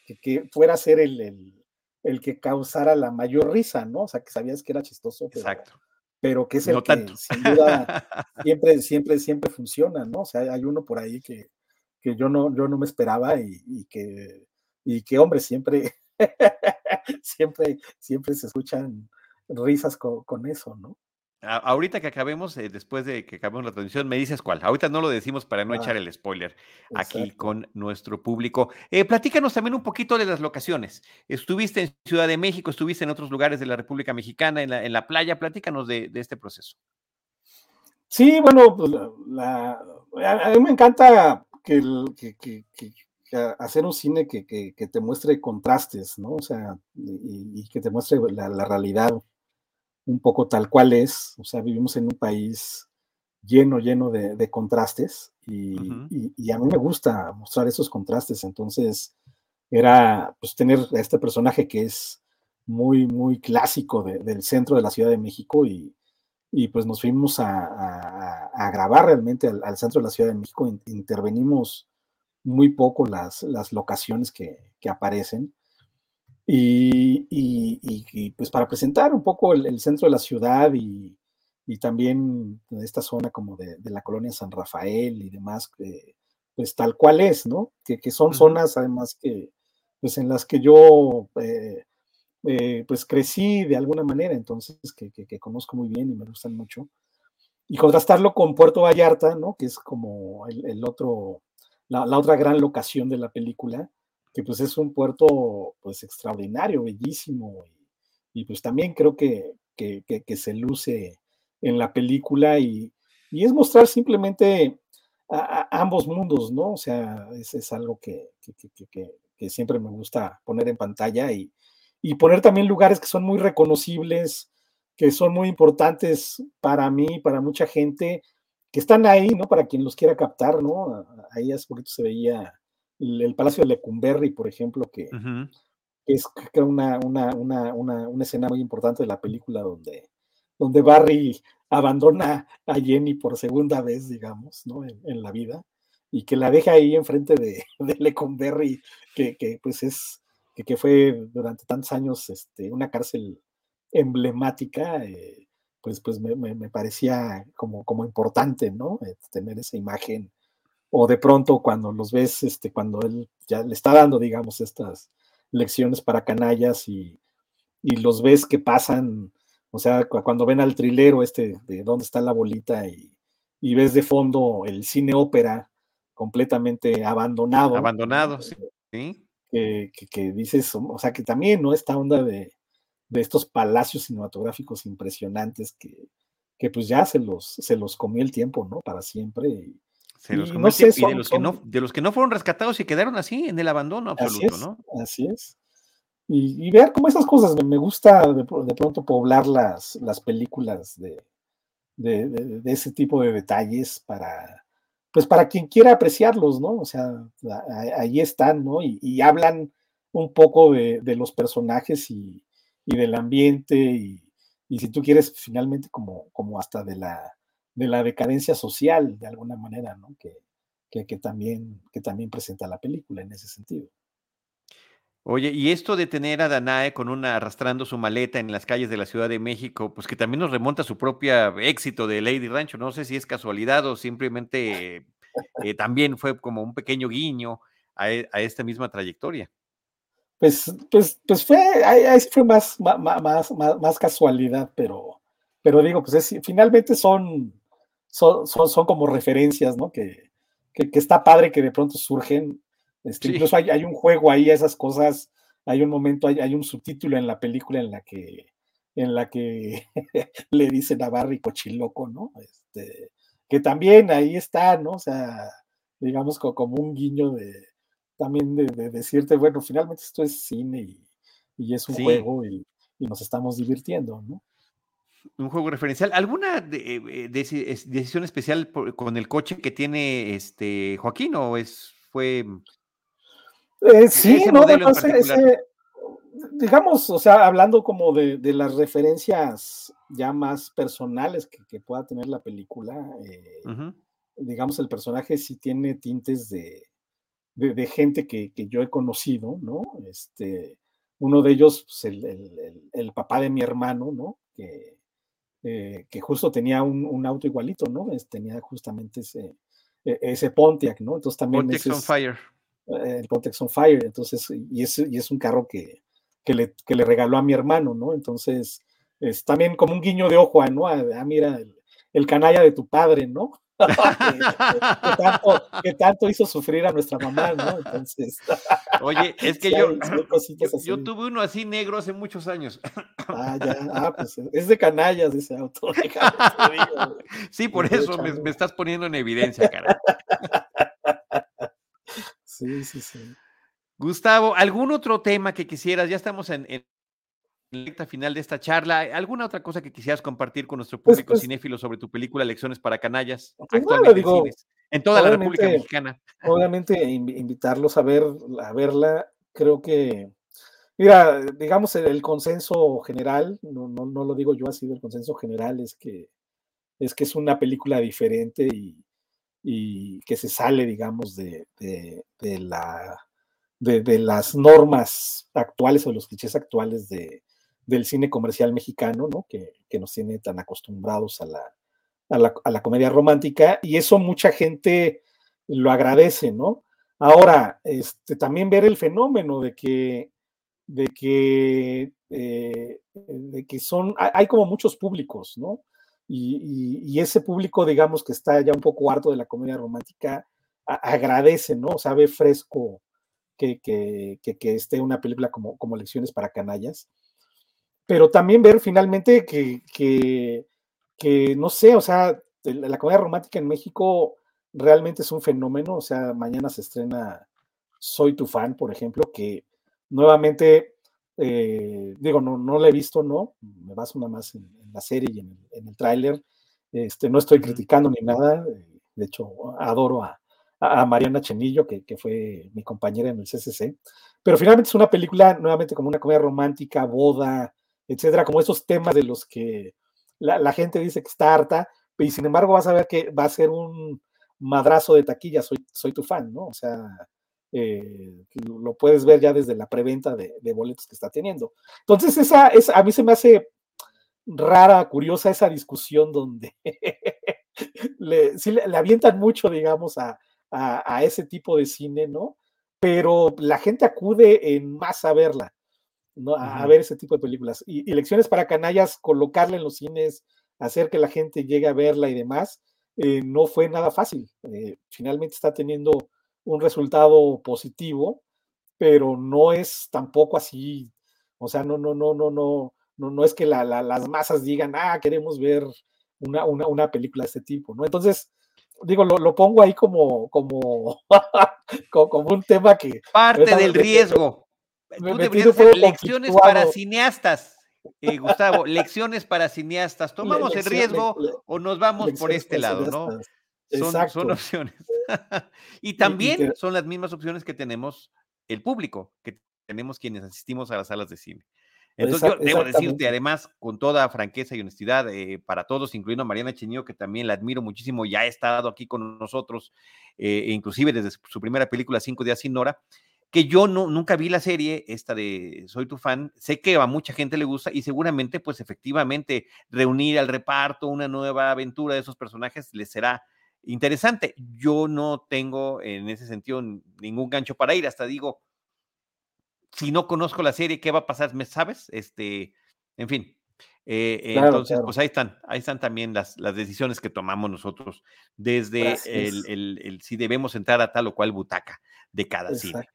que, que fuera a ser el, el, el, que causara la mayor risa, ¿no? O sea, que sabías que era chistoso, pero, Exacto. pero que es el no que tanto. sin duda <laughs> siempre, siempre, siempre funciona, ¿no? O sea, hay uno por ahí que, que yo, no, yo no me esperaba y, y que, y que, hombre, siempre <laughs> siempre, siempre se escuchan risas con, con eso, ¿no? ahorita que acabemos, eh, después de que acabemos la transmisión, me dices cuál. Ahorita no lo decimos para no ah, echar el spoiler aquí con nuestro público. Eh, platícanos también un poquito de las locaciones. Estuviste en Ciudad de México, estuviste en otros lugares de la República Mexicana, en la, en la playa. Platícanos de, de, este proceso. Sí, bueno, pues la, la, a mí me encanta que, el, que, que, que hacer un cine que, que, que, te muestre contrastes, ¿no? O sea, y, y que te muestre la, la, realidad un poco tal cual es. O sea, vivimos en un país lleno, lleno de, de contrastes y, uh -huh. y, y, a mí me gusta mostrar esos contrastes. Entonces, era pues tener a este personaje que es muy, muy clásico de, del centro de la Ciudad de México y, pues nos fuimos a, a, a grabar realmente al, al, centro de la Ciudad de México, intervenimos muy poco las, las locaciones que, que aparecen. Y, y, pues para presentar un poco el, centro de la ciudad y, también esta zona como de, de, la colonia San Rafael y demás, pues tal cual es, ¿no? Que, que son zonas además que, pues en las que yo eh, eh, pues crecí de alguna manera, entonces que, que, conozco muy bien y me gustan mucho. Y contrastarlo con Puerto Vallarta, ¿no? Que es como el, otro, la, otra gran locación de la película, que pues es un puerto pues extraordinario, bellísimo, y, pues también creo que, que, se luce en la película y, y es mostrar simplemente a, ambos mundos, ¿no? O sea, es, es algo que, que, siempre me gusta poner en pantalla y, y poner también lugares que son muy reconocibles, que son muy importantes para mí, para mucha gente, que están ahí, ¿no? Para quien los quiera captar, ¿no? Ahí hace poquito se veía el, Palacio de Lecumberri, por ejemplo, que, es una, una, una, una, escena muy importante de la película donde, donde Barry abandona a Jenny por segunda vez, digamos, ¿no? En, la vida, y que la deja ahí enfrente de, <laughs> de Lecumberri, que, que pues es que, fue durante tantos años este, una cárcel emblemática, eh, pues, pues me, me, parecía como, como importante, ¿no? Eh, tener esa imagen. O de pronto cuando los ves, este, cuando él ya le está dando, digamos, estas lecciones para canallas y, y los ves que pasan, o sea, cuando ven al trilero este de dónde está la bolita y, y ves de fondo el cine ópera completamente abandonado. Abandonado, sí. ¿Sí? que, dices, o sea, que también, ¿no? Esta onda de, estos palacios cinematográficos impresionantes que, que, pues ya se los, se los comió el tiempo, ¿no? Para siempre. se los comió el tiempo, y de los, que no, de los que no fueron rescatados y quedaron así, en el abandono absoluto, ¿no? Así es. Y, ver cómo esas cosas, me gusta de, pronto poblar las, las películas de, de, ese tipo de detalles para, pues para quien quiera apreciarlos, ¿no? O sea, ahí están, ¿no? Y, hablan un poco de, los personajes y, del ambiente y, si tú quieres, finalmente como, como hasta de la, de la decadencia social, de alguna manera, ¿no? Que, que, también, que también presenta la película en ese sentido. Oye, y esto de tener a Danae con una arrastrando su maleta en las calles de la Ciudad de México, pues que también nos remonta a su propio éxito de Lady Rancho. No sé si es casualidad o simplemente eh, también fue como un pequeño guiño a, e, esta misma trayectoria. Pues, pues, pues fue, ahí, fue más, más, más, casualidad, pero, pero digo, pues es, finalmente son, son, son, como referencias, ¿no? Que, que, está padre que de pronto surgen este, Incluso hay, un juego ahí, esas cosas, hay un momento, hay, un subtítulo en la película en la que, en la que <laughs> le dicen a Barry cochiloco, ¿no? Este, que también ahí está, ¿no? O sea, digamos como un guiño de también de, decirte, bueno, finalmente esto es cine y, es un juego y, nos estamos divirtiendo, ¿no? Un juego referencial. ¿Alguna eh, decisión especial con el coche que tiene este Joaquín o es fue eh, sí, no, digamos, o sea, hablando como de, las referencias ya más personales que, pueda tener la película, eh, digamos, el personaje sí tiene tintes de, de, gente que, yo he conocido, ¿no? Este, uno de ellos, pues, el, papá de mi hermano, ¿no? Que, eh, que justo tenía un, auto igualito, ¿no? tenía justamente ese, e, ese Pontiac, ¿no? Entonces también... Pontiac on Fire el Pontex on Fire, entonces, y es, y es un carro que, que, le, que le regaló a mi hermano, ¿no? Entonces, es también como un guiño de ojo, ¿no? Ah, mira, el, canalla de tu padre, ¿no? <laughs> que, tanto, hizo sufrir a nuestra mamá, ¿no? Entonces. <laughs> Oye, es que <laughs> yo, yo, tuve uno así negro hace muchos años. Ah, ya, ah, pues es de canallas ese auto. sí, por eso me, me, estás poniendo en evidencia, cara. Sí, sí, sí. Gustavo, ¿algún otro tema que quisieras? Ya estamos en, la recta final de esta charla. ¿Alguna otra cosa que quisieras compartir con nuestro pues, público pues cinéfilo sobre tu película Lecciones para Canallas? Pues actualmente en, toda la República Mexicana. Obviamente, invitarlos a, ver, a verla. Creo que, mira, digamos, el, consenso general, no, no, no, lo digo yo así, el consenso general es que, es que es una película diferente y, y que se sale, digamos, de, la, de, las normas actuales o los clichés actuales de, del cine comercial mexicano, ¿no? Que, nos tiene tan acostumbrados a la, a la, comedia romántica, y eso mucha gente lo agradece, ¿no? Ahora, este, también ver el fenómeno de que, de que, eh, de que son, hay como muchos públicos, ¿no? Y, ese público, digamos, que está ya un poco harto de la comedia romántica, agradece, ¿no? Sabe fresco que, que, que, esté una película como, como Lecciones para Canallas. Pero también ver finalmente que, que, no sé, o sea, la comedia romántica en México realmente es un fenómeno. O sea, mañana se estrena Soy tu fan, por ejemplo, que nuevamente eh, digo, no, no la he visto, no, me baso nada más en, la serie y en el, tráiler. Este, no estoy criticando ni nada, eh, de hecho, adoro a, Mariana Chenillo, que, fue mi compañera en el CCC, pero finalmente es una película, nuevamente, como una comedia romántica, boda, etcétera, como esos temas de los que la, gente dice que está harta, y sin embargo vas a ver que va a ser un madrazo de taquilla, soy, soy tu fan, ¿no? O sea, eh, lo puedes ver ya desde la preventa de, boletos que está teniendo. Entonces, esa, esa, a mí se me hace rara, curiosa esa discusión donde <laughs> le, le, avientan mucho, digamos, a, a, ese tipo de cine, ¿no? Pero la gente acude en masa a verla, ¿no? A, ver ese tipo de películas. Y, lecciones para canallas, colocarla en los cines, hacer que la gente llegue a verla y demás, eh, no fue nada fácil. Eh, finalmente está teniendo un resultado positivo, pero no es tampoco así, o sea, no, no, no, no, no, no, no es que las masas digan, ah, queremos ver una, una, película de este tipo, ¿no? Entonces, digo, lo, pongo ahí como, como, <laughs> como, un tema que... Parte del riesgo. Tú deberías hacer lecciones para cineastas. Eh, Gustavo, lecciones para cineastas. ¿Tomamos el riesgo o nos vamos por este lado, no? Son, opciones. <laughs> y también son las mismas opciones que tenemos el público, que tenemos quienes asistimos a las salas de cine. Entonces, yo debo decirte, además, con toda franqueza y honestidad, eh, para todos, incluyendo a Mariana Cheño, que también la admiro muchísimo, ya ha estado aquí con nosotros, eh, inclusive desde su primera película, Cinco Días Sin Nora, que yo no, nunca vi la serie, esta de Soy tu fan, sé que a mucha gente le gusta y seguramente, pues efectivamente, reunir al reparto una nueva aventura de esos personajes les será interesante. Yo no tengo en ese sentido ningún gancho para ir, hasta digo, si no conozco la serie, ¿qué va a pasar? ¿Me sabes? Este, en fin. Eh, entonces, pues ahí están, ahí están también las, las decisiones que tomamos nosotros desde el, si debemos entrar a tal o cual butaca de cada cine.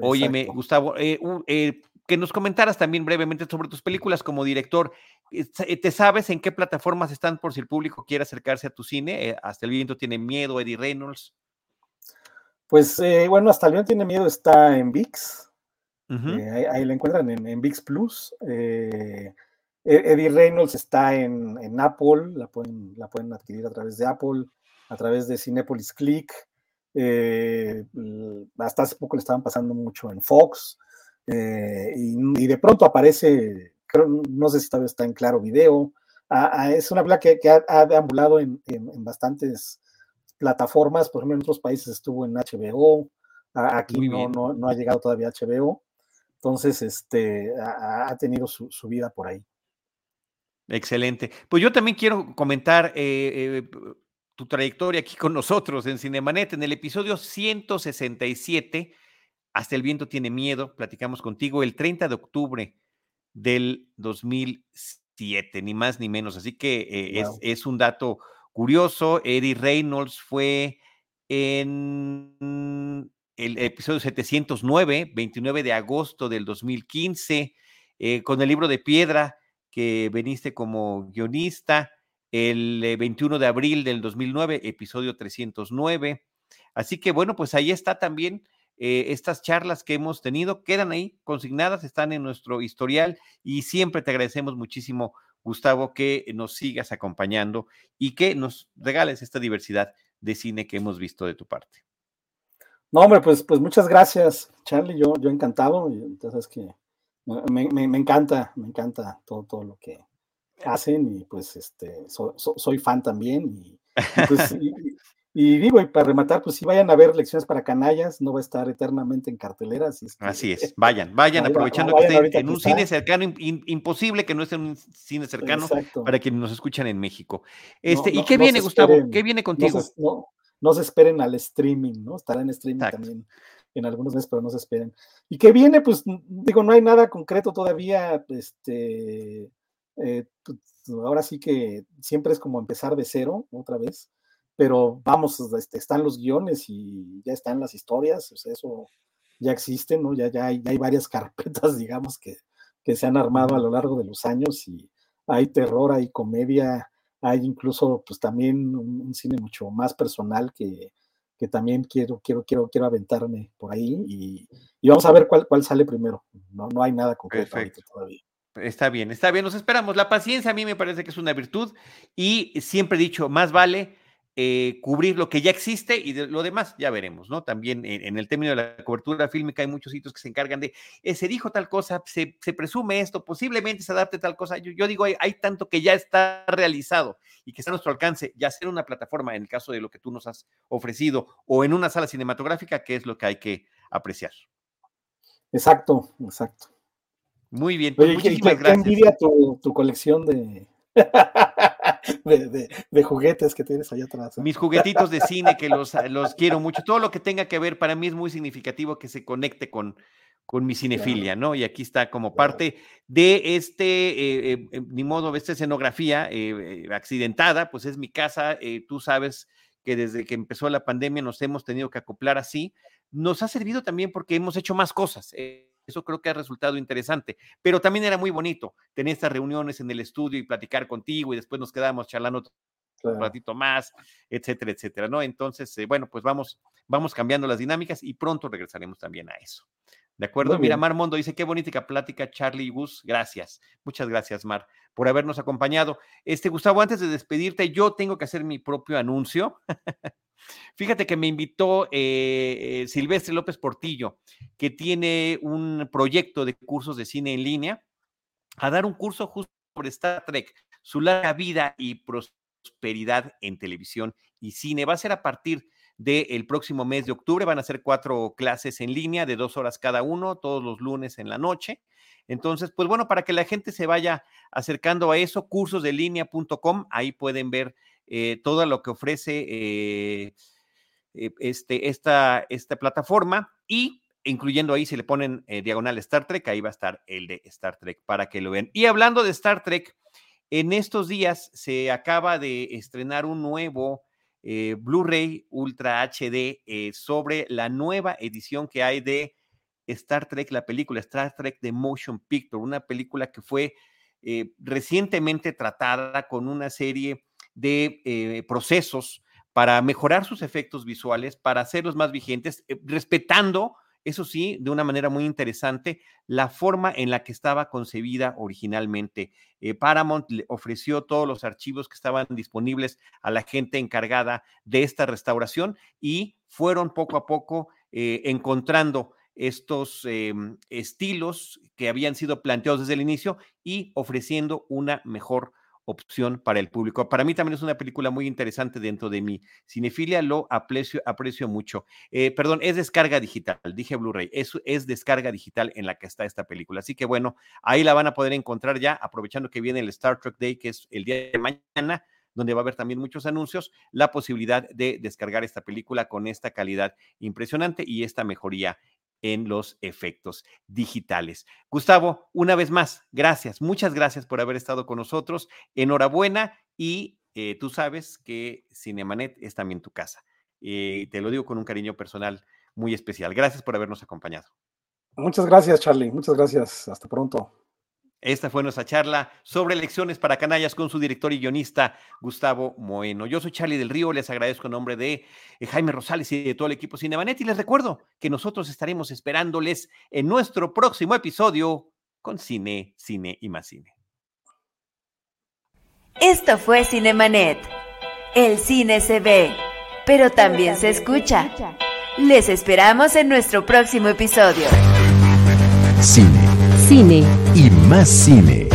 Óyeme, Gustavo, eh, eh, que nos comentaras también brevemente sobre tus películas como director. Eh, ¿Te sabes en qué plataformas están por si el público quiere acercarse a tu cine? Hasta el viento tiene miedo, Eddie Reynolds. Pues eh, bueno, hasta el viento tiene miedo está en VIX. ahí, la encuentran en, VIX Plus. E-, Eddie Reynolds está en, Apple, la pueden, la pueden adquirir a través de Apple, a través de Cinepolis Click. Hasta hace poco le estaban pasando mucho en Fox. y, de pronto aparece no sé si todavía está en claro video. Es una película que, ha, deambulado en, bastantes plataformas, por ejemplo, en otros países estuvo en HBO, aquí no, no, ha llegado todavía a HBO, entonces este, ha, tenido su, vida por ahí. Excelente. Pues yo también quiero comentar eh, eh, tu trayectoria aquí con nosotros en Cinemanet. En el episodio 167, Hasta el viento tiene miedo, platicamos contigo el 30 de octubre del 2007, ni más ni menos. Así que eh, es, un dato curioso. Eddie Reynolds fue en el episodio 709, 29 de agosto del 2015, eh, con el libro de piedra que veniste como guionista, el 21 eh, de abril del 2009, episodio 309. Así que bueno, pues ahí está también eh, estas charlas que hemos tenido quedan ahí consignadas, están en nuestro historial y siempre te agradecemos muchísimo, Gustavo, que nos sigas acompañando y que nos regales esta diversidad de cine que hemos visto de tu parte. No, hombre, pues, pues muchas gracias, Charlie. Yo, yo encantado. Entonces, que me, encanta, me encanta todo, todo lo que hacen y pues este, soy fan también y, <laughs> pues, Y digo, y para rematar, pues si vayan a ver Lecciones para Canallas, no va a estar eternamente en cartelera. Así es, así es. vayan, vayan, <laughs> aprovechando que estén en un cine cercano, imposible que no esté en un cine cercano para quienes nos escuchan en México. Este, ¿Y qué viene, Gustavo? ¿Qué viene contigo? No se, esperen al streaming, ¿no? Estará en streaming también en algunos meses, pero no se esperen. ¿Y qué viene? Pues digo, no hay nada concreto todavía, este, eh, ahora sí que siempre es como empezar de cero otra vez pero vamos, este, están los guiones y ya están las historias, o sea, eso ya existe, ¿no? Ya, ya, hay, hay varias <laughs> carpetas, digamos, que, que se han armado a lo largo de los años y hay terror, hay comedia, hay incluso pues también un, cine mucho más personal que, que, también quiero, quiero, quiero, quiero aventarme por ahí y, y, vamos a ver cuál, cuál sale primero. No, no hay nada concreto todavía. Está bien, está bien, nos esperamos. La paciencia a mí me parece que es una virtud y siempre he dicho, más vale eh, cubrir lo que ya existe y de lo demás ya veremos, ¿no? También en, el término de la cobertura fílmica hay muchos sitios que se encargan de, eh, se dijo tal cosa, se, presume esto, posiblemente se adapte tal cosa. Yo, digo, hay, hay, tanto que ya está realizado y que está a nuestro alcance, ya sea en una plataforma, en el caso de lo que tú nos has ofrecido, o en una sala cinematográfica, que es lo que hay que apreciar. Exacto, exacto. Muy bien, pues muchísimas gracias. envidia tu, tu colección de, <laughs> de, juguetes que tienes allá atrás. ¿eh? Mis juguetitos de cine que los, los quiero mucho. Todo lo que tenga que ver, para mí es muy significativo que se conecte con, con mi cinefilia, ¿no? Y aquí está como parte de este, eh, eh, ni modo, esta escenografía accidentada, pues es mi casa, tú sabes que desde que empezó la pandemia nos hemos tenido que acoplar así, nos ha servido también porque hemos hecho más cosas. Eso creo que ha resultado interesante. Pero también era muy bonito tener estas reuniones en el estudio y platicar contigo y después nos quedamos charlando un ratito más, etcétera, etcétera, ¿no? Entonces, eh, bueno, pues vamos, vamos cambiando las dinámicas y pronto regresaremos también a eso. ¿De acuerdo? Mira, Mar Mondo dice, qué bonita plática, Charlie y Gus. Gracias. Muchas gracias, Mar, por habernos acompañado. Este, Gustavo, antes de despedirte, yo tengo que hacer mi propio anuncio. Fíjate que me invitó eh, eh, Silvestre López Portillo, que tiene un proyecto de cursos de cine en línea, a dar un curso justo sobre Star Trek, su larga vida y prosperidad en televisión y cine. Va a ser a partir del próximo mes de octubre. Van a ser cuatro clases en línea de dos horas cada uno, todos los lunes en la noche. Entonces, pues bueno, para que la gente se vaya acercando a eso, cursosdelinea.com, ahí pueden ver eh, todo lo que ofrece eh, eh, este, esta, esta plataforma y incluyendo ahí, si le ponen diagonal Star Trek, ahí va a estar el de Star Trek para que lo vean. Y hablando de Star Trek, en estos días se acaba de estrenar un nuevo Blu-ray Ultra HD sobre la nueva edición que hay de Star Trek, la película Star Trek The Motion Picture, una película que fue recientemente tratada con una serie de eh, procesos para mejorar sus efectos visuales, para hacerlos más vigentes, eh, respetando, eso sí, de una manera muy interesante, la forma en la que estaba concebida originalmente. Eh, Paramount le ofreció todos los archivos que estaban disponibles a la gente encargada de esta restauración y fueron poco a poco encontrando estos em, estilos que habían sido planteados desde el inicio y ofreciendo una mejor opción para el público. Para mí también es una película muy interesante dentro de mi cinefilia, lo aprecio, aprecio mucho. Eh, perdón, es descarga digital, dije Blu-ray, es, es descarga digital en la que está esta película. Así que bueno, ahí la van a poder encontrar ya, aprovechando que viene el Star Trek Day, que es el día de mañana donde va a haber también muchos anuncios, la posibilidad de descargar esta película con esta calidad impresionante y esta mejoría en los efectos digitales. Gustavo, una vez más, gracias, muchas gracias por haber estado con nosotros. Enhorabuena y eh, tú sabes que Cinemanet es también tu casa. Eh, te lo digo con un cariño personal muy especial. Gracias por habernos acompañado. Muchas gracias, Charlie. Muchas gracias. Hasta pronto. Esta fue nuestra charla sobre elecciones para canallas con su director y guionista Gustavo Moeno. Yo soy Charlie del Río, les agradezco en nombre de eh, Jaime Rosales y de todo el equipo Cinemanet y les recuerdo que nosotros estaremos esperándoles en nuestro próximo episodio con Cine, Cine y más Cine. Esto fue Cinemanet. El cine se ve, pero también se escucha. Les esperamos en nuestro próximo episodio. Cine. Cine. Y más cine.